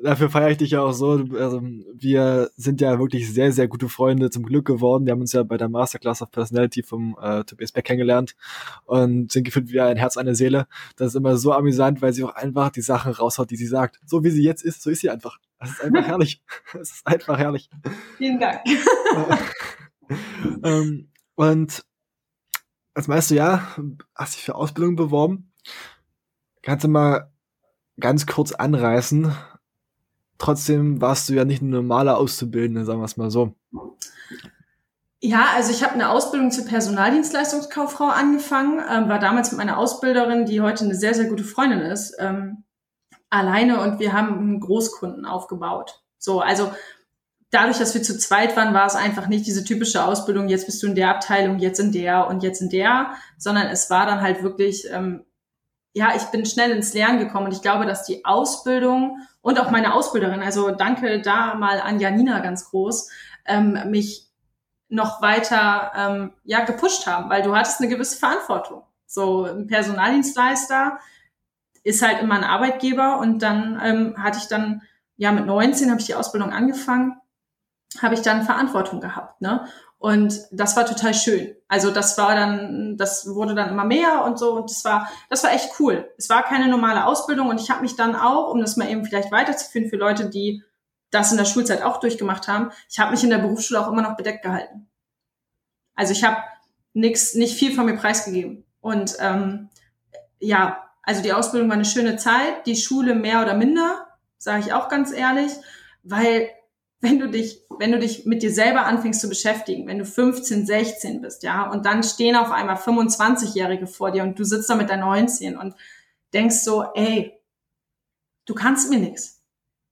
dafür feiere ich dich ja auch so. Also wir sind ja wirklich sehr, sehr gute Freunde zum Glück geworden. Wir haben uns ja bei der Masterclass of Personality vom äh, Tobias Beck kennengelernt und sind gefühlt wie ein Herz, eine Seele. Das ist immer so amüsant, weil sie auch einfach die Sachen raushaut, die sie sagt. So wie sie jetzt ist, so ist sie einfach. Das ist einfach [laughs] herrlich. Es ist einfach herrlich. Vielen Dank. ähm, und als meinst du, ja, hast dich für Ausbildung beworben. Kannst du mal ganz kurz anreißen. Trotzdem warst du ja nicht ein normaler Auszubildende, sagen wir es mal so. Ja, also ich habe eine Ausbildung zur Personaldienstleistungskauffrau angefangen, ähm, war damals mit meiner Ausbilderin, die heute eine sehr, sehr gute Freundin ist, ähm, alleine und wir haben einen Großkunden aufgebaut. So, also dadurch, dass wir zu zweit waren, war es einfach nicht diese typische Ausbildung, jetzt bist du in der Abteilung, jetzt in der und jetzt in der, sondern es war dann halt wirklich, ähm, ja, ich bin schnell ins Lernen gekommen und ich glaube, dass die Ausbildung und auch meine Ausbilderin, also danke da mal an Janina ganz groß, ähm, mich noch weiter ähm, ja gepusht haben, weil du hattest eine gewisse Verantwortung. So ein Personaldienstleister ist halt immer ein Arbeitgeber und dann ähm, hatte ich dann ja mit 19 habe ich die Ausbildung angefangen habe ich dann Verantwortung gehabt. Ne? Und das war total schön. Also das war dann, das wurde dann immer mehr und so. Und das war, das war echt cool. Es war keine normale Ausbildung und ich habe mich dann auch, um das mal eben vielleicht weiterzuführen für Leute, die das in der Schulzeit auch durchgemacht haben, ich habe mich in der Berufsschule auch immer noch bedeckt gehalten. Also ich habe nix, nicht viel von mir preisgegeben. Und ähm, ja, also die Ausbildung war eine schöne Zeit, die Schule mehr oder minder, sage ich auch ganz ehrlich, weil wenn du dich, wenn du dich mit dir selber anfängst zu beschäftigen, wenn du 15, 16 bist, ja, und dann stehen auf einmal 25-Jährige vor dir und du sitzt da mit deinen 19 und denkst so, ey, du kannst mir nichts.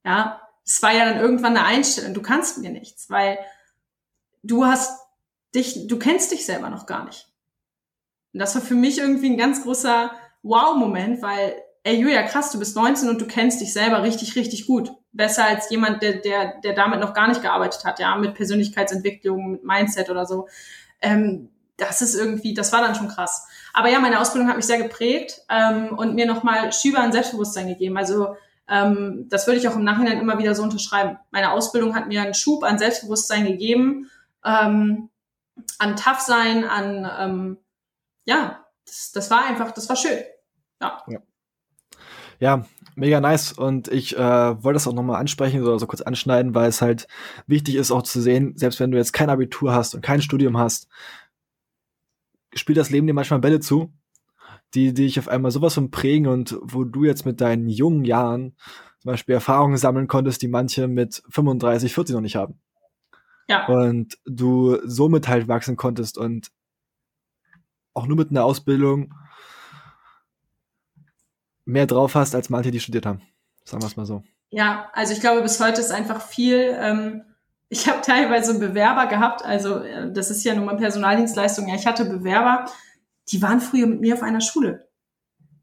Ja, es war ja dann irgendwann eine Einstellung, du kannst mir nichts, weil du hast dich, du kennst dich selber noch gar nicht. Und das war für mich irgendwie ein ganz großer Wow-Moment, weil, ey Julia, krass, du bist 19 und du kennst dich selber richtig, richtig gut besser als jemand, der, der, der damit noch gar nicht gearbeitet hat, ja, mit Persönlichkeitsentwicklung, mit Mindset oder so. Ähm, das ist irgendwie, das war dann schon krass. Aber ja, meine Ausbildung hat mich sehr geprägt ähm, und mir nochmal Schüber an Selbstbewusstsein gegeben. Also ähm, das würde ich auch im Nachhinein immer wieder so unterschreiben. Meine Ausbildung hat mir einen Schub an Selbstbewusstsein gegeben, ähm, an Toughsein, an ähm, ja, das, das war einfach, das war schön. Ja. ja. Ja, mega nice. Und ich äh, wollte das auch nochmal ansprechen oder so kurz anschneiden, weil es halt wichtig ist auch zu sehen, selbst wenn du jetzt kein Abitur hast und kein Studium hast, spielt das Leben dir manchmal Bälle zu, die, die dich auf einmal sowas von prägen und wo du jetzt mit deinen jungen Jahren zum Beispiel Erfahrungen sammeln konntest, die manche mit 35, 40 noch nicht haben. Ja. Und du somit halt wachsen konntest und auch nur mit einer Ausbildung mehr drauf hast als manche, die studiert haben. Sagen wir es mal so. Ja, also ich glaube, bis heute ist einfach viel. Ähm, ich habe teilweise Bewerber gehabt, also äh, das ist ja nun mal Personaldienstleistung. Ja, ich hatte Bewerber, die waren früher mit mir auf einer Schule.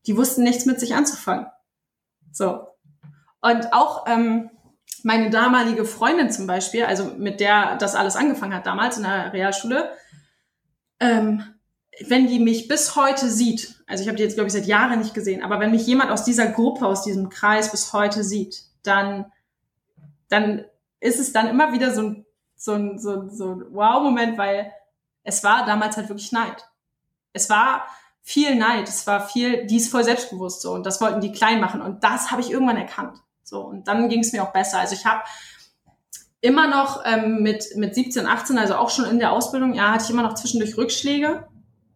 Die wussten nichts mit sich anzufangen. So. Und auch ähm, meine damalige Freundin zum Beispiel, also mit der das alles angefangen hat damals in der Realschule, ähm, wenn die mich bis heute sieht, also ich habe die jetzt, glaube ich, seit Jahren nicht gesehen, aber wenn mich jemand aus dieser Gruppe, aus diesem Kreis bis heute sieht, dann, dann ist es dann immer wieder so ein, so ein, so ein, so ein Wow-Moment, weil es war damals halt wirklich Neid. Es war viel Neid, es war viel, die ist voll selbstbewusst so und das wollten die klein machen und das habe ich irgendwann erkannt. So und dann ging es mir auch besser. Also ich habe immer noch ähm, mit, mit 17, 18, also auch schon in der Ausbildung, ja, hatte ich immer noch zwischendurch Rückschläge,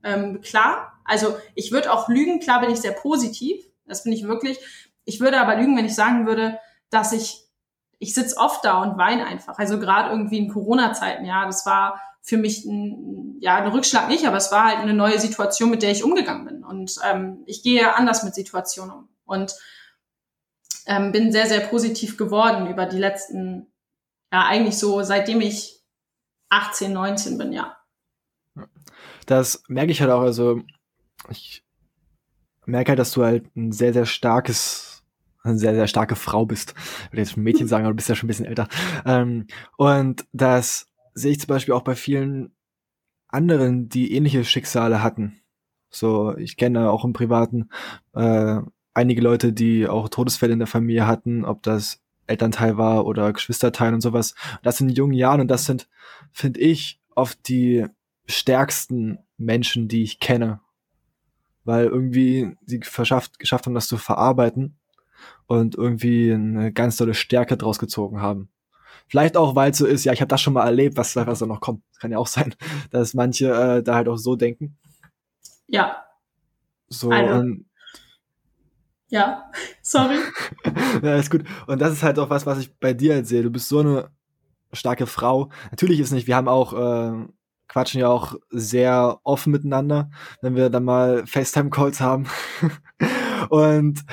ähm, klar, also ich würde auch lügen, klar bin ich sehr positiv, das bin ich wirklich. Ich würde aber lügen, wenn ich sagen würde, dass ich, ich sitze oft da und weine einfach. Also gerade irgendwie in Corona-Zeiten, ja, das war für mich ein, ja, ein Rückschlag nicht, aber es war halt eine neue Situation, mit der ich umgegangen bin. Und ähm, ich gehe anders mit Situationen um. Und ähm, bin sehr, sehr positiv geworden über die letzten, ja, eigentlich so seitdem ich 18, 19 bin, ja das merke ich halt auch, also ich merke halt, dass du halt ein sehr, sehr starkes, eine sehr, sehr starke Frau bist. Ich würde jetzt ein Mädchen sagen, aber du bist ja schon ein bisschen älter. Ähm, und das sehe ich zum Beispiel auch bei vielen anderen, die ähnliche Schicksale hatten. So, ich kenne auch im Privaten äh, einige Leute, die auch Todesfälle in der Familie hatten, ob das Elternteil war oder Geschwisterteil und sowas. Das in jungen Jahren und das sind, finde ich, oft die stärksten Menschen, die ich kenne. Weil irgendwie sie verschafft, geschafft haben, das zu verarbeiten und irgendwie eine ganz tolle Stärke draus gezogen haben. Vielleicht auch, weil es so ist, ja, ich habe das schon mal erlebt, was, was da noch kommt. Kann ja auch [laughs] sein, dass manche äh, da halt auch so denken. Ja. So, also, und, ja, [laughs] sorry. [laughs] ja, ist gut. Und das ist halt auch was, was ich bei dir halt sehe. Du bist so eine starke Frau. Natürlich ist nicht, wir haben auch äh, quatschen ja auch sehr offen miteinander, wenn wir dann mal FaceTime-Calls haben. [laughs] und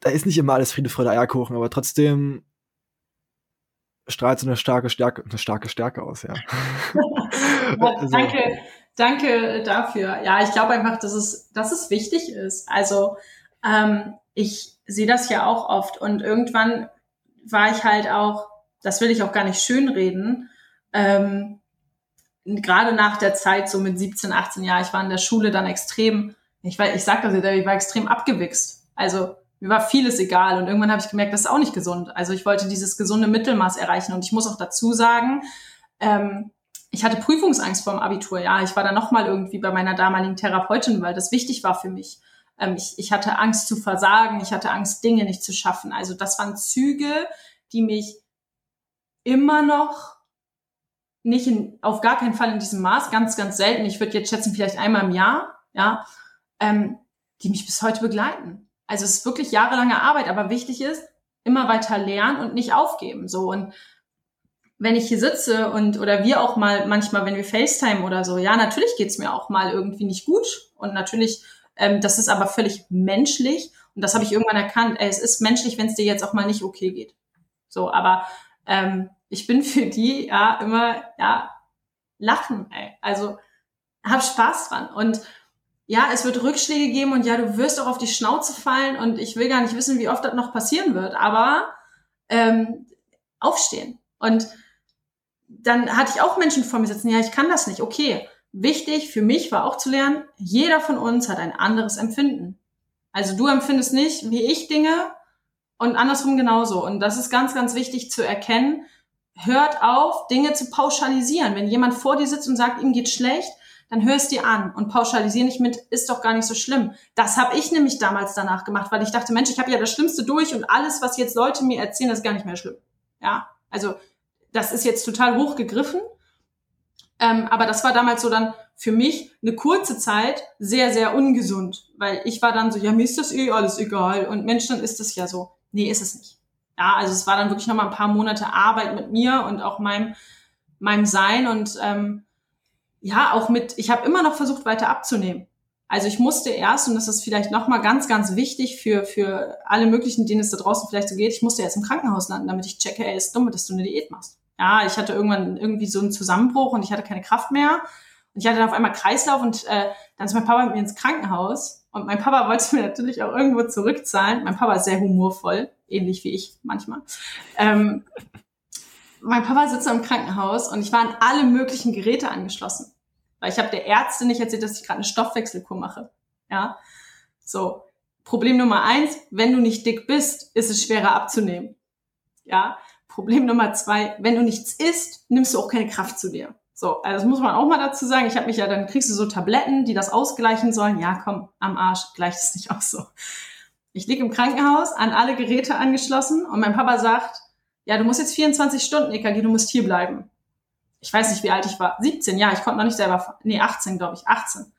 da ist nicht immer alles Friede, Freude, Eierkuchen, aber trotzdem strahlt so eine starke Stärke, eine starke Stärke aus, [laughs] ja. also danke, danke dafür. Ja, ich glaube einfach, dass es, dass es wichtig ist. Also ähm, ich sehe das ja auch oft und irgendwann war ich halt auch, das will ich auch gar nicht schönreden, ähm, gerade nach der Zeit, so mit 17, 18 Jahren, ich war in der Schule dann extrem, ich, war, ich sag das jetzt, ich war extrem abgewichst. Also mir war vieles egal und irgendwann habe ich gemerkt, das ist auch nicht gesund. Also ich wollte dieses gesunde Mittelmaß erreichen und ich muss auch dazu sagen, ähm, ich hatte Prüfungsangst vor dem Abitur. Ja, ich war dann nochmal irgendwie bei meiner damaligen Therapeutin, weil das wichtig war für mich. Ähm, ich, ich hatte Angst zu versagen, ich hatte Angst, Dinge nicht zu schaffen. Also das waren Züge, die mich immer noch nicht in, auf gar keinen Fall in diesem Maß, ganz, ganz selten. Ich würde jetzt schätzen, vielleicht einmal im Jahr, ja, ähm, die mich bis heute begleiten. Also es ist wirklich jahrelange Arbeit, aber wichtig ist, immer weiter lernen und nicht aufgeben. So und wenn ich hier sitze und oder wir auch mal manchmal, wenn wir FaceTime oder so, ja, natürlich geht's mir auch mal irgendwie nicht gut und natürlich, ähm, das ist aber völlig menschlich und das habe ich irgendwann erkannt. Ey, es ist menschlich, wenn es dir jetzt auch mal nicht okay geht. So, aber ähm, ich bin für die ja immer ja lachen, ey. also hab Spaß dran und ja, es wird Rückschläge geben und ja, du wirst auch auf die Schnauze fallen und ich will gar nicht wissen, wie oft das noch passieren wird, aber ähm, aufstehen. Und dann hatte ich auch Menschen vor mir sitzen, ja, ich kann das nicht. Okay, wichtig für mich war auch zu lernen, jeder von uns hat ein anderes Empfinden. Also du empfindest nicht wie ich Dinge und andersrum genauso. Und das ist ganz, ganz wichtig zu erkennen. Hört auf, Dinge zu pauschalisieren. Wenn jemand vor dir sitzt und sagt, ihm geht schlecht, dann hör dir an und pauschalisiere nicht mit, ist doch gar nicht so schlimm. Das habe ich nämlich damals danach gemacht, weil ich dachte, Mensch, ich habe ja das Schlimmste durch und alles, was jetzt Leute mir erzählen, ist gar nicht mehr schlimm. Ja, also das ist jetzt total hochgegriffen, ähm, aber das war damals so dann für mich eine kurze Zeit sehr, sehr ungesund, weil ich war dann so, ja, mir ist das eh alles egal und Mensch, dann ist es ja so. Nee, ist es nicht. Ja, also es war dann wirklich nochmal ein paar Monate Arbeit mit mir und auch meinem, meinem Sein und ähm, ja, auch mit, ich habe immer noch versucht, weiter abzunehmen. Also ich musste erst, und das ist vielleicht nochmal ganz, ganz wichtig für, für alle möglichen, denen es da draußen vielleicht so geht, ich musste jetzt im Krankenhaus landen, damit ich checke, ey, ist dumm, dass du eine Diät machst. Ja, ich hatte irgendwann irgendwie so einen Zusammenbruch und ich hatte keine Kraft mehr. Und ich hatte dann auf einmal Kreislauf und äh, dann ist mein Papa mit mir ins Krankenhaus. Und mein Papa wollte [laughs] mir natürlich auch irgendwo zurückzahlen. Mein Papa ist sehr humorvoll, ähnlich wie ich manchmal. Ähm, mein Papa sitzt im Krankenhaus und ich war an alle möglichen Geräte angeschlossen. Weil ich habe der Ärztin nicht erzählt, dass ich gerade eine Stoffwechselkur mache. Ja, so. Problem Nummer eins, wenn du nicht dick bist, ist es schwerer abzunehmen. Ja. Problem Nummer zwei, wenn du nichts isst, nimmst du auch keine Kraft zu dir. So, also das muss man auch mal dazu sagen. Ich habe mich ja, dann kriegst du so Tabletten, die das ausgleichen sollen. Ja, komm, am Arsch gleicht es nicht aus so. Ich liege im Krankenhaus, an alle Geräte angeschlossen und mein Papa sagt, ja, du musst jetzt 24 Stunden EKG, du musst hier bleiben ich weiß nicht, wie alt ich war, 17, ja, ich konnte noch nicht selber, nee, 18, glaube ich, 18.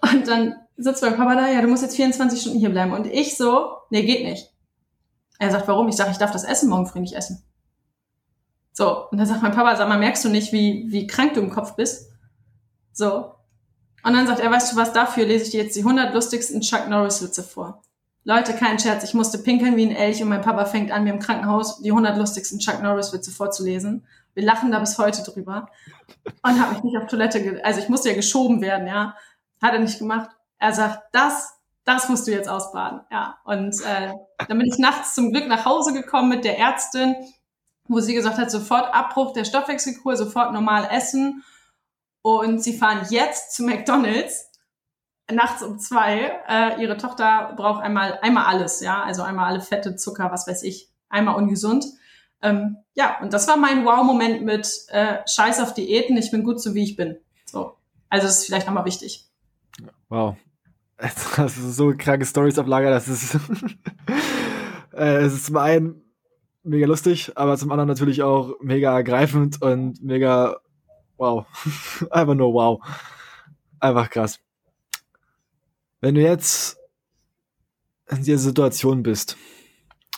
Und dann sitzt mein Papa da, ja, du musst jetzt 24 Stunden hier bleiben. Und ich so, nee, geht nicht. Er sagt, warum? Ich sage, ich darf das Essen morgen früh nicht essen. So, und dann sagt mein Papa, sag mal, merkst du nicht, wie, wie krank du im Kopf bist? So. Und dann sagt er, weißt du was, dafür lese ich dir jetzt die 100 lustigsten Chuck Norris Witze vor. Leute, kein Scherz, ich musste pinkeln wie ein Elch und mein Papa fängt an, mir im Krankenhaus die 100 lustigsten Chuck Norris Witze vorzulesen. Wir lachen da bis heute drüber. Und habe mich nicht auf Toilette, also ich musste ja geschoben werden, ja. Hat er nicht gemacht. Er sagt, das, das musst du jetzt ausbaden, ja. Und äh, dann bin ich nachts zum Glück nach Hause gekommen mit der Ärztin, wo sie gesagt hat, sofort Abbruch der Stoffwechselkur, sofort normal essen. Und sie fahren jetzt zu McDonald's nachts um zwei. Äh, ihre Tochter braucht einmal einmal alles, ja, also einmal alle Fette, Zucker, was weiß ich, einmal ungesund. Ähm, ja, und das war mein Wow-Moment mit äh, Scheiß auf Diäten, ich bin gut so wie ich bin. So. Also das ist vielleicht nochmal wichtig. Wow. [laughs] Das ist so kranke Stories auf Lager, das ist [laughs] äh, es ist zum einen mega lustig, aber zum anderen natürlich auch mega ergreifend und mega wow. [laughs] Einfach nur wow. Einfach krass. Wenn du jetzt in dieser Situation bist,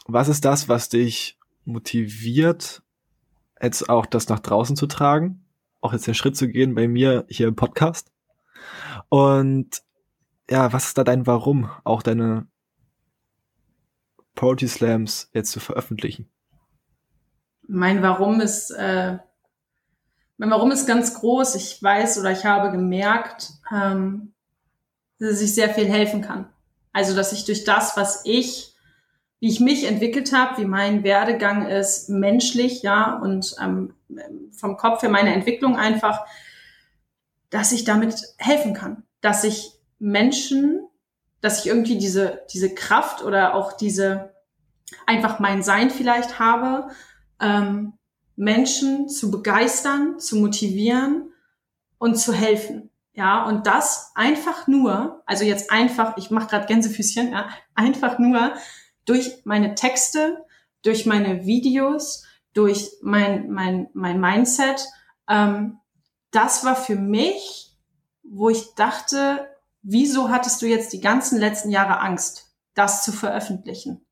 was ist das, was dich motiviert, jetzt auch das nach draußen zu tragen, auch jetzt den Schritt zu gehen bei mir hier im Podcast. Und ja, was ist da dein Warum, auch deine Poetry Slams jetzt zu veröffentlichen? Mein Warum ist, äh, mein Warum ist ganz groß. Ich weiß oder ich habe gemerkt, ähm, dass ich sehr viel helfen kann. Also, dass ich durch das, was ich, wie ich mich entwickelt habe, wie mein Werdegang ist, menschlich, ja, und ähm, vom Kopf her meine Entwicklung einfach, dass ich damit helfen kann, dass ich Menschen, dass ich irgendwie diese, diese Kraft oder auch diese, einfach mein Sein vielleicht habe, ähm, Menschen zu begeistern, zu motivieren und zu helfen. Ja, und das einfach nur, also jetzt einfach, ich mache gerade Gänsefüßchen, ja, einfach nur durch meine Texte, durch meine Videos, durch mein, mein, mein Mindset. Ähm, das war für mich, wo ich dachte, wieso hattest du jetzt die ganzen letzten Jahre Angst, das zu veröffentlichen?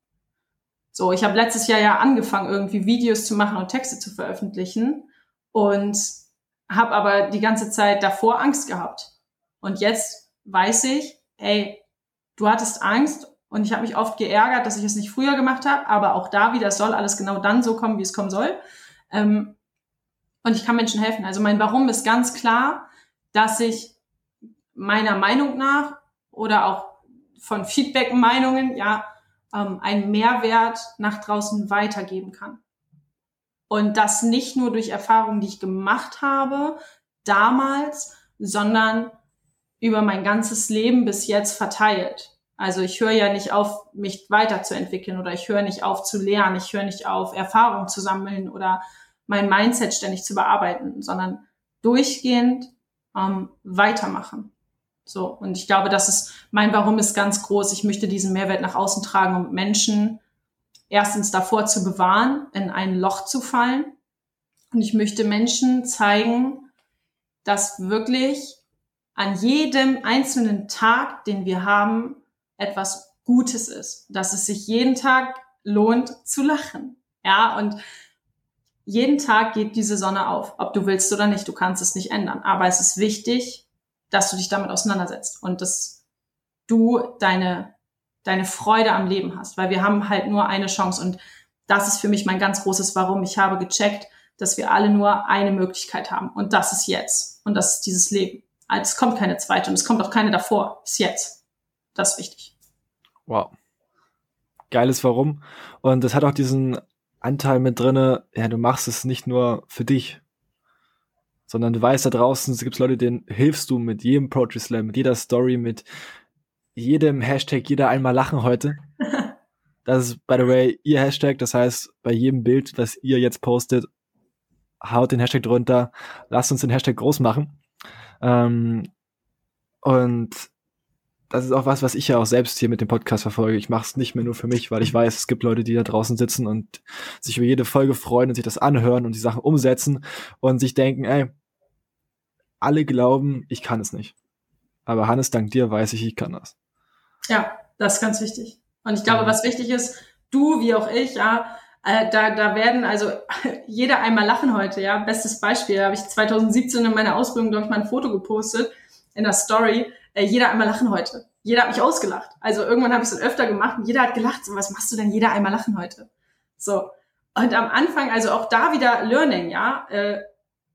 So, ich habe letztes Jahr ja angefangen, irgendwie Videos zu machen und Texte zu veröffentlichen und habe aber die ganze Zeit davor Angst gehabt. Und jetzt weiß ich, ey, du hattest Angst und ich habe mich oft geärgert, dass ich es nicht früher gemacht habe, aber auch da wieder, es soll alles genau dann so kommen, wie es kommen soll. Ähm, und ich kann Menschen helfen. Also mein Warum ist ganz klar, dass ich meiner Meinung nach oder auch von Feedback-Meinungen, ja, ähm, einen Mehrwert nach draußen weitergeben kann. Und das nicht nur durch Erfahrungen, die ich gemacht habe damals, sondern über mein ganzes Leben bis jetzt verteilt. Also ich höre ja nicht auf, mich weiterzuentwickeln oder ich höre nicht auf zu lernen, ich höre nicht auf, Erfahrungen zu sammeln oder mein Mindset ständig zu bearbeiten, sondern durchgehend ähm, weitermachen. So, und ich glaube, das ist, mein Warum ist ganz groß. Ich möchte diesen Mehrwert nach außen tragen, um Menschen erstens davor zu bewahren, in ein Loch zu fallen. Und ich möchte Menschen zeigen, dass wirklich an jedem einzelnen Tag, den wir haben, etwas Gutes ist. Dass es sich jeden Tag lohnt zu lachen. Ja, und jeden Tag geht diese Sonne auf, ob du willst oder nicht. Du kannst es nicht ändern. Aber es ist wichtig, dass du dich damit auseinandersetzt und dass du deine deine Freude am Leben hast, weil wir haben halt nur eine Chance und das ist für mich mein ganz großes Warum. Ich habe gecheckt, dass wir alle nur eine Möglichkeit haben und das ist jetzt und das ist dieses Leben. Also es kommt keine zweite und es kommt auch keine davor. Ist jetzt. Das ist wichtig. Wow. Geiles Warum. Und das hat auch diesen Anteil mit drinne, ja, du machst es nicht nur für dich, sondern du weißt da draußen, es gibt Leute, denen hilfst du mit jedem Poetry Slam, mit jeder Story, mit jedem Hashtag jeder einmal lachen heute. [laughs] Das ist, by the way, ihr Hashtag. Das heißt, bei jedem Bild, was ihr jetzt postet, haut den Hashtag drunter. Lasst uns den Hashtag groß machen. Ähm, und das ist auch was, was ich ja auch selbst hier mit dem Podcast verfolge. Ich mache es nicht mehr nur für mich, weil ich weiß, es gibt Leute, die da draußen sitzen und sich über jede Folge freuen und sich das anhören und die Sachen umsetzen und sich denken, ey, alle glauben, ich kann es nicht. Aber Hannes, dank dir weiß ich, ich kann das. Ja, das ist ganz wichtig. Und ich glaube, was wichtig ist, du wie auch ich, ja, äh, da, da werden also [laughs] jeder einmal lachen heute, ja. Bestes Beispiel, da habe ich 2017 in meiner Ausbildung, glaube ich, mal ein Foto gepostet in der Story. Äh, jeder einmal lachen heute. Jeder hat mich ausgelacht. Also irgendwann habe ich es dann öfter gemacht und jeder hat gelacht. So, was machst du denn jeder einmal lachen heute? So. Und am Anfang, also auch da wieder Learning, ja. Äh,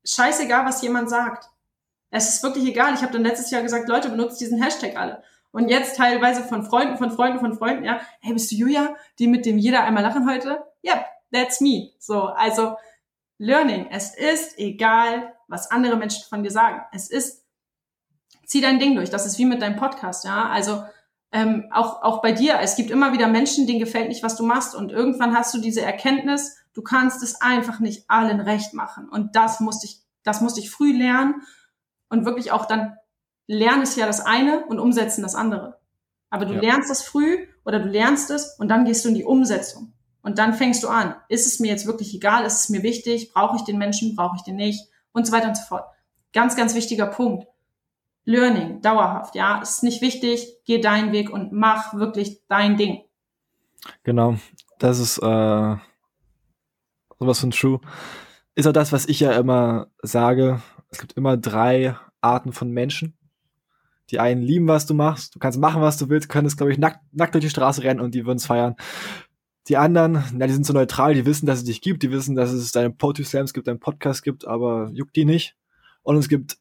scheißegal, was jemand sagt. Es ist wirklich egal. Ich habe dann letztes Jahr gesagt, Leute, benutzt diesen Hashtag alle. Und jetzt teilweise von Freunden, von Freunden, von Freunden, ja, hey, bist du Julia, die mit dem jeder einmal lachen heute? Yep, that's me. So, also Learning. Es ist egal, was andere Menschen von dir sagen. Es ist, zieh dein Ding durch. Das ist wie mit deinem Podcast, ja. Also ähm, auch, auch bei dir, es gibt immer wieder Menschen, denen gefällt nicht, was du machst. Und irgendwann hast du diese Erkenntnis, du kannst es einfach nicht allen recht machen. Und das musste ich, das musste ich früh lernen und wirklich auch dann Lernen ist ja das eine und Umsetzen das andere. Aber du ja. lernst das früh oder du lernst es und dann gehst du in die Umsetzung. Und dann fängst du an. Ist es mir jetzt wirklich egal? Ist es mir wichtig? Brauche ich den Menschen? Brauche ich den nicht? Und so weiter und so fort. Ganz, ganz wichtiger Punkt. Learning, dauerhaft, ja. Ist nicht wichtig. Geh deinen Weg und mach wirklich dein Ding. Genau. Das ist äh, sowas von true. Ist auch das, was ich ja immer sage. Es gibt immer drei Arten von Menschen. Die einen lieben, was du machst. Du kannst machen, was du willst, könntest, glaube ich, nackt, nackt durch die Straße rennen und die würden es feiern. die anderen, na, die sind so neutral, die wissen, dass es dich gibt, die wissen, dass es deine Poetry Slams gibt, deinen Podcast gibt, aber juckt die nicht. Und es gibt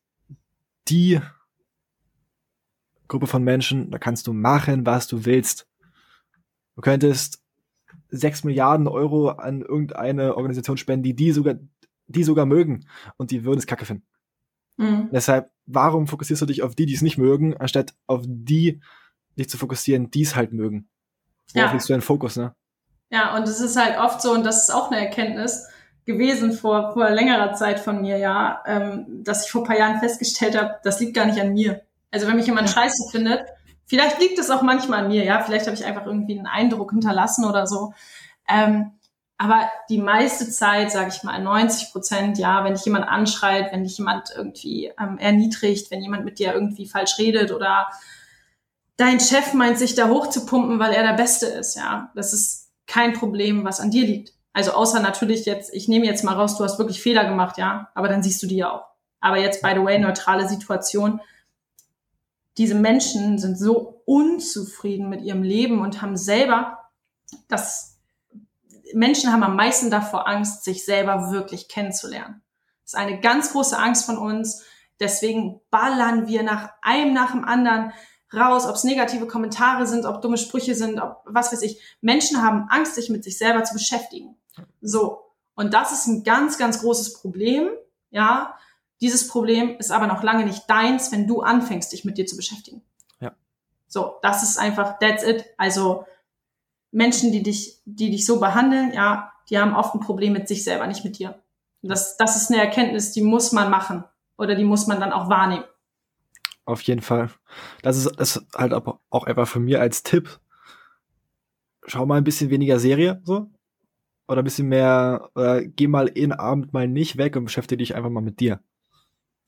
die Gruppe von Menschen, da kannst du machen, was du willst. Du könntest sechs Milliarden Euro an irgendeine Organisation spenden, die die sogar, die sogar mögen und die würden es kacke finden. Mhm. Deshalb, warum fokussierst du dich auf die, die es nicht mögen, anstatt auf die, dich zu fokussieren, die es halt mögen? Worauf ja. legst du deinen Fokus, ne? Ja, und es ist halt oft so, und das ist auch eine Erkenntnis gewesen vor, vor längerer Zeit von mir, ja, ähm, dass ich vor paar Jahren festgestellt habe, das liegt gar nicht an mir. Also wenn mich jemand scheiße findet, vielleicht liegt es auch manchmal an mir, ja, vielleicht habe ich einfach irgendwie einen Eindruck hinterlassen oder so. Ähm, aber die meiste Zeit, sage ich mal, 90 Prozent, ja, wenn dich jemand anschreit, wenn dich jemand irgendwie ähm, erniedrigt, wenn jemand mit dir irgendwie falsch redet oder dein Chef meint, sich da hochzupumpen, weil er der Beste ist, ja, das ist kein Problem, was an dir liegt. Also außer natürlich jetzt, ich nehme jetzt mal raus, du hast wirklich Fehler gemacht, ja, aber dann siehst du die ja auch. Aber jetzt, by the way, neutrale Situation. Diese Menschen sind so unzufrieden mit ihrem Leben und haben selber das, Menschen haben am meisten davor Angst, sich selber wirklich kennenzulernen. Das ist eine ganz große Angst von uns. Deswegen ballern wir nach einem nach dem anderen raus, ob es negative Kommentare sind, ob dumme Sprüche sind, ob was weiß ich. Menschen haben Angst, sich mit sich selber zu beschäftigen. So. Und das ist ein ganz, ganz großes Problem. Ja. Dieses Problem ist aber noch lange nicht deins, wenn du anfängst, dich mit dir zu beschäftigen. Ja. So. Das ist einfach, that's it. Also, Menschen, die dich, die dich so behandeln, ja, die haben oft ein Problem mit sich selber, nicht mit dir. Das, das ist eine Erkenntnis, die muss man machen. Oder die muss man dann auch wahrnehmen. Auf jeden Fall. Das ist, ist halt auch einfach für mir als Tipp. Schau mal ein bisschen weniger Serie, so. Oder ein bisschen mehr, oder geh mal in Abend mal nicht weg und beschäftige dich einfach mal mit dir.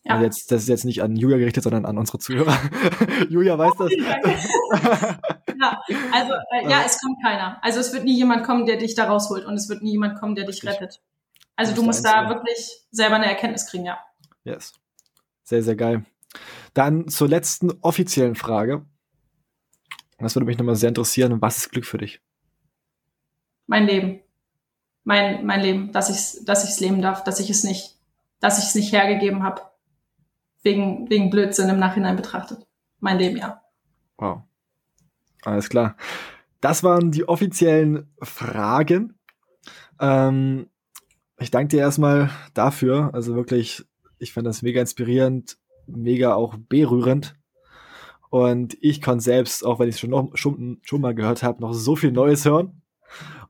Ja. Also jetzt, das ist jetzt nicht an Julia gerichtet, sondern an unsere Zuhörer. [laughs] Julia weiß das. [laughs] ja, also äh, ja, es kommt keiner. Also es wird nie jemand kommen, der dich da rausholt und es wird nie jemand kommen, der dich Richtig. rettet. Also du musst da wirklich selber eine Erkenntnis kriegen, ja. Yes. Sehr, sehr geil. Dann zur letzten offiziellen Frage. Das würde mich nochmal sehr interessieren. Was ist Glück für dich? Mein Leben. Mein, mein Leben, dass ich dass ich's leben darf, dass ich es nicht, dass ich es nicht hergegeben habe. Wegen, wegen Blödsinn im Nachhinein betrachtet. Mein Leben, ja. Wow. Alles klar. Das waren die offiziellen Fragen. Ähm, ich danke dir erstmal dafür. Also wirklich, ich fand das mega inspirierend, mega auch berührend. Und ich konnte selbst, auch wenn ich es schon, noch, schon, schon mal gehört habe, noch so viel Neues hören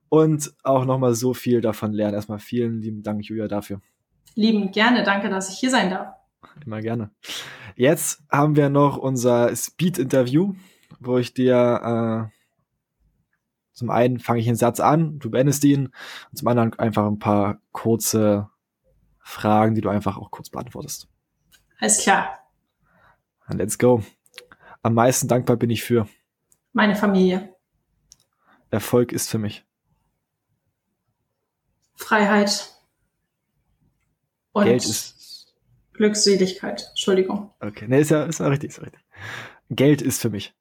und auch noch mal so viel davon lernen. Erstmal vielen lieben Dank, Julia, dafür. Lieben gerne, danke, dass ich hier sein darf. Immer gerne. Jetzt haben wir noch unser Speed-Interview, wo ich dir äh, zum einen fange ich einen Satz an, du beendest ihn, und zum anderen einfach ein paar kurze Fragen, die du einfach auch kurz beantwortest. Alles klar. Let's go. Am meisten dankbar bin ich für meine Familie. Erfolg ist für mich Freiheit und Geld ist Glückseligkeit. Entschuldigung. Okay, nee, ist ja, ist ja richtig, ist ja richtig. Geld ist für mich.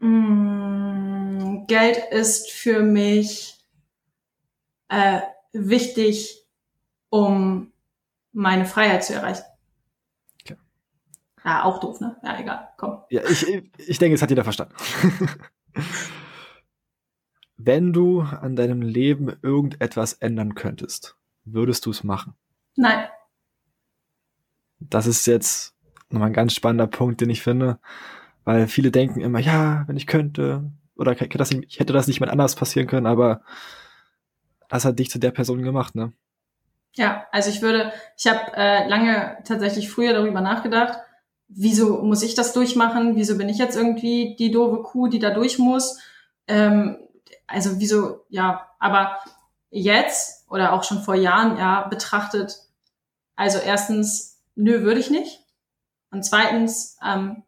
Mm, Geld ist für mich äh, wichtig, um meine Freiheit zu erreichen. Okay. Ja, auch doof, ne? Ja, egal, komm. Ja, ich, ich denke, es hat jeder verstanden. [laughs] Wenn du an deinem Leben irgendetwas ändern könntest, würdest du es machen? Nein. Das ist jetzt nochmal ein ganz spannender Punkt, den ich finde, weil viele denken immer, ja, wenn ich könnte, oder ich hätte das nicht, mal anders passieren können, aber das hat dich zu der Person gemacht, ne? Ja, also ich würde, ich habe äh, lange tatsächlich früher darüber nachgedacht, wieso muss ich das durchmachen? Wieso bin ich jetzt irgendwie die doofe Kuh, die da durch muss? Ähm, also wieso, ja, aber jetzt oder auch schon vor Jahren, ja, betrachtet, also erstens, nö, würde ich nicht. Und zweitens, ähm,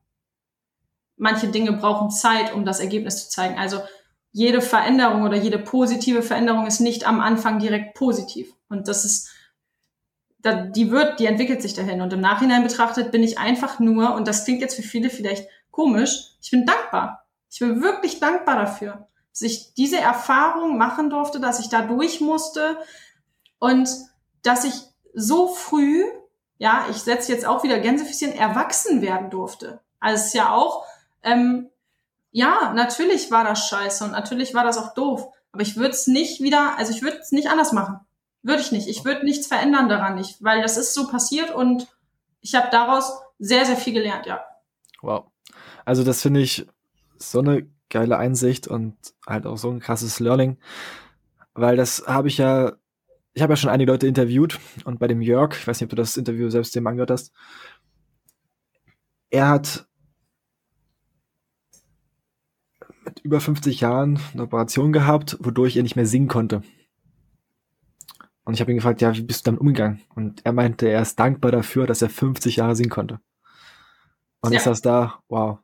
manche Dinge brauchen Zeit, um das Ergebnis zu zeigen. Also jede Veränderung oder jede positive Veränderung ist nicht am Anfang direkt positiv. Und das ist, die wird, die entwickelt sich dahin. Und im Nachhinein betrachtet bin ich einfach nur, und das klingt jetzt für viele vielleicht komisch, ich bin dankbar. Ich bin wirklich dankbar dafür. dass ich diese Erfahrung machen durfte, dass ich da durch musste und dass ich so früh, ja, ich setze jetzt auch wieder Gänsefüßchen, erwachsen werden durfte. Also es ist ja auch, ähm, ja, natürlich war das scheiße und natürlich war das auch doof. Aber ich würde es nicht wieder, also ich würde es nicht anders machen. Würde ich nicht. Ich würde nichts verändern daran nicht, weil das ist so passiert und ich habe daraus sehr, sehr viel gelernt, ja. Wow. Also das finde ich so eine geile Einsicht und halt auch so ein krasses Learning, weil das habe ich ja, ich habe ja schon einige Leute interviewt und bei dem Jörg, ich weiß nicht, ob du das Interview selbst dem angehört hast, er hat mit über 50 Jahren eine Operation gehabt, wodurch er nicht mehr singen konnte. Und ich habe ihn gefragt, ja, wie bist du damit umgegangen? Und er meinte, er ist dankbar dafür, dass er 50 Jahre singen konnte. Und ja. ich saß da, wow.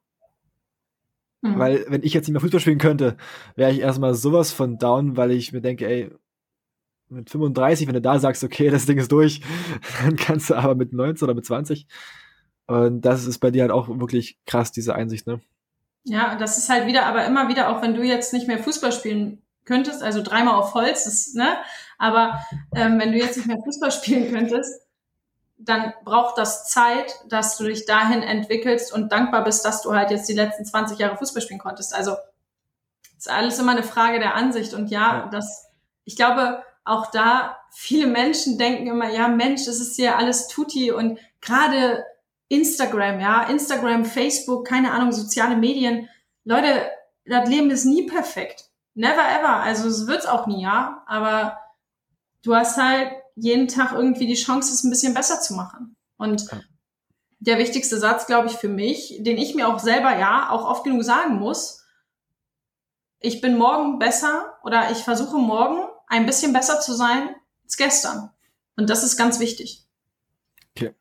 Mhm. Weil, wenn ich jetzt nicht mehr Fußball spielen könnte, wäre ich erstmal sowas von down, weil ich mir denke, ey, mit 35, wenn du da sagst, okay, das Ding ist durch, [laughs] dann kannst du aber mit 19 oder mit 20. Und das ist bei dir halt auch wirklich krass, diese Einsicht, ne? Ja, das ist halt wieder, aber immer wieder, auch wenn du jetzt nicht mehr Fußball spielen könntest, also dreimal auf Holz, ist, ne? Aber ähm, wenn du jetzt nicht mehr Fußball [laughs] spielen könntest, dann braucht das Zeit, dass du dich dahin entwickelst und dankbar bist, dass du halt jetzt die letzten 20 Jahre Fußball spielen konntest. Also ist alles immer eine Frage der Ansicht. Und ja, ja. das, ich glaube, auch da viele Menschen denken immer, ja, Mensch, das ist hier alles Tutti und gerade Instagram, ja, Instagram, Facebook, keine Ahnung, soziale Medien. Leute, das Leben ist nie perfekt. Never ever. Also es wird's auch nie, ja. Aber du hast halt jeden Tag irgendwie die Chance, es ein bisschen besser zu machen. Und der wichtigste Satz, glaube ich, für mich, den ich mir auch selber ja auch oft genug sagen muss, ich bin morgen besser oder ich versuche morgen ein bisschen besser zu sein als gestern. Und das ist ganz wichtig. Okay.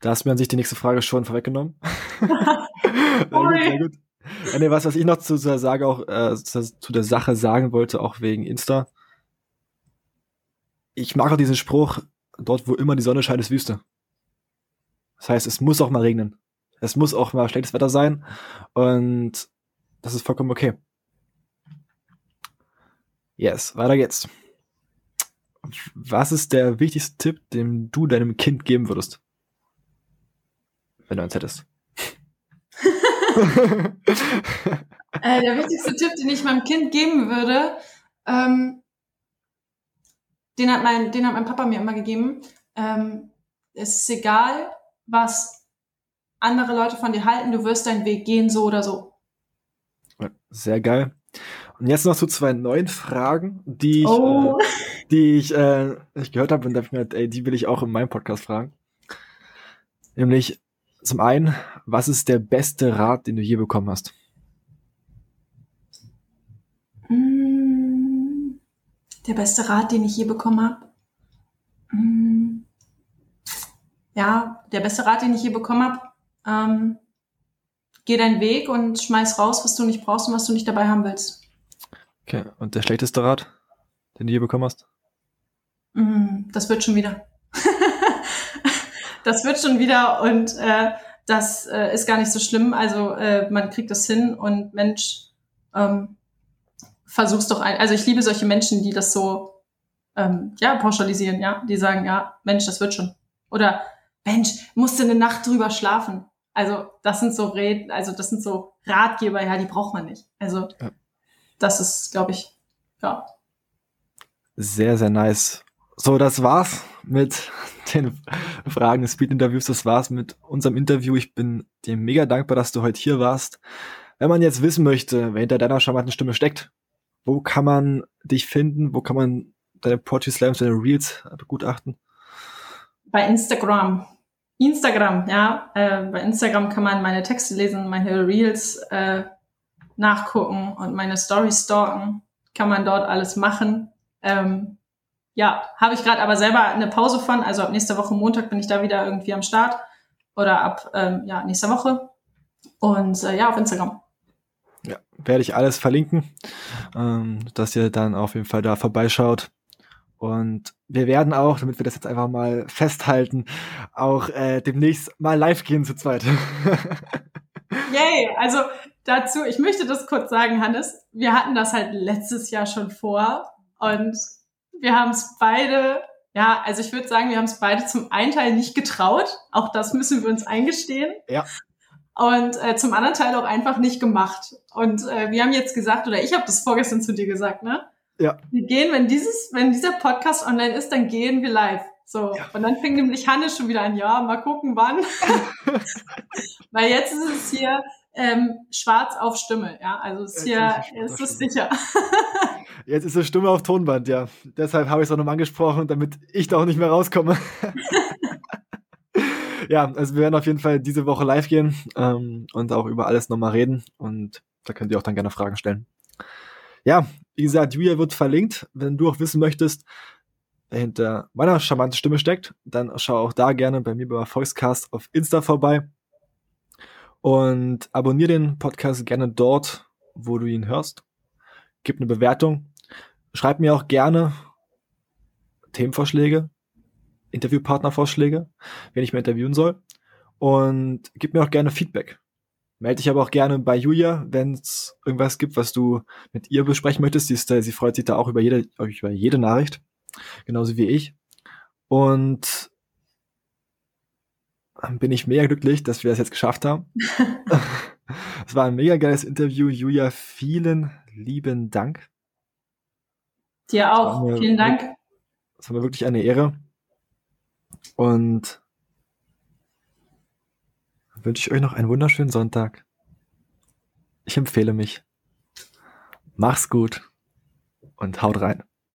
Da hast du mir an sich die nächste Frage schon vorweggenommen. [laughs] sehr gut, sehr gut. Ja, nee, was, was ich noch zu der Sage auch, äh, zu der Sache sagen wollte, auch wegen Insta. Ich mag auch diesen Spruch, dort wo immer die Sonne scheint, ist Wüste. Das heißt, es muss auch mal regnen. Es muss auch mal schlechtes Wetter sein. Und das ist vollkommen okay. Yes, weiter geht's. Was ist der wichtigste Tipp, den du deinem Kind geben würdest? wenn du eins hättest? [laughs] äh, der wichtigste Tipp, den ich meinem Kind geben würde, ähm, den, hat mein, den hat mein Papa mir immer gegeben. Ähm, es ist egal, was andere Leute von dir halten, du wirst deinen Weg gehen, so oder so. Sehr geil. Und jetzt noch zu zwei neuen Fragen, die ich, oh. äh, die ich, äh, ich gehört habe und dachte mir, ey, die will ich auch in meinem Podcast fragen. Nämlich, zum einen, was ist der beste Rat, den du je bekommen hast? Mm, der beste Rat, den ich je bekommen habe? Mm, ja, der beste Rat, den ich je bekommen habe, ähm, geh deinen Weg und schmeiß raus, was du nicht brauchst und was du nicht dabei haben willst. Okay, und der schlechteste Rat, den du je bekommen hast? Mm, das wird schon wieder [laughs] das wird schon wieder und äh, das äh, ist gar nicht so schlimm. Also äh, man kriegt das hin und Mensch, ähm, versuch's doch ein. Also ich liebe solche Menschen, die das so ähm, ja pauschalisieren, ja, die sagen, ja, Mensch, das wird schon. Oder Mensch, musste eine Nacht drüber schlafen. Also das sind so Reden, also das sind so Ratgeber, ja, die braucht man nicht. Also ja. Das ist, glaube ich, ja. Sehr, sehr nice. So, das war's mit [laughs] den Fragen des Speed-Interviews. Das war's mit unserem Interview. Ich bin dir mega dankbar, dass du heute hier warst. Wenn man jetzt wissen möchte, wer hinter deiner charmanten Stimme steckt, wo kann man dich finden? Wo kann man deine Poetry Slams, deine Reels begutachten? Bei Instagram. Instagram, ja. Äh, bei Instagram kann man meine Texte lesen, meine Reels äh, nachgucken und meine Stories stalken. Kann man dort alles machen. Ähm, ja, habe ich gerade aber selber eine Pause von. Also ab nächster Woche Montag bin ich da wieder irgendwie am Start. Oder ab ähm, ja, nächster Woche. Und äh, ja, auf Instagram. Ja, werde ich alles verlinken, ähm, dass ihr dann auf jeden Fall da vorbeischaut. Und wir werden auch, damit wir das jetzt einfach mal festhalten, auch äh, demnächst mal live gehen zu zweit. [laughs] Yay! Also dazu, ich möchte das kurz sagen, Hannes, wir hatten das halt letztes Jahr schon vor und wir haben es beide, ja, also ich würde sagen, wir haben es beide zum einen Teil nicht getraut, auch das müssen wir uns eingestehen. Ja. Und äh, zum anderen Teil auch einfach nicht gemacht. Und äh, wir haben jetzt gesagt, oder ich habe das vorgestern zu dir gesagt, ne? Ja. Wir gehen, wenn dieses, wenn dieser Podcast online ist, dann gehen wir live. So. Ja. Und dann fängt nämlich Hannes schon wieder an, ja, mal gucken wann. [laughs] Weil jetzt ist es hier ähm, schwarz auf Stimme, ja. Also ist hier ist es sicher. Jetzt ist es Stimme auf Tonband, ja. Deshalb habe ich es auch nochmal angesprochen, damit ich da auch nicht mehr rauskomme. [laughs] ja, also wir werden auf jeden Fall diese Woche live gehen ähm, und auch über alles nochmal reden. Und da könnt ihr auch dann gerne Fragen stellen. Ja, wie gesagt, Julia wird verlinkt. Wenn du auch wissen möchtest, hinter meiner charmanten Stimme steckt, dann schau auch da gerne bei mir bei Volkscast auf Insta vorbei. Und abonniere den Podcast gerne dort, wo du ihn hörst. Gib eine Bewertung. Schreib mir auch gerne Themenvorschläge, Interviewpartnervorschläge, wen ich mir interviewen soll. Und gib mir auch gerne Feedback. Melde dich aber auch gerne bei Julia, wenn es irgendwas gibt, was du mit ihr besprechen möchtest. Sie, ist, sie freut sich da auch über jede, über jede Nachricht. Genauso wie ich. Und dann bin ich mega glücklich, dass wir das jetzt geschafft haben. [laughs] Es war ein mega geiles Interview. Julia, vielen lieben Dank. Dir auch. Vielen Dank. Es war mir wirklich eine Ehre. Und wünsche ich euch noch einen wunderschönen Sonntag. Ich empfehle mich. Mach's gut und haut rein.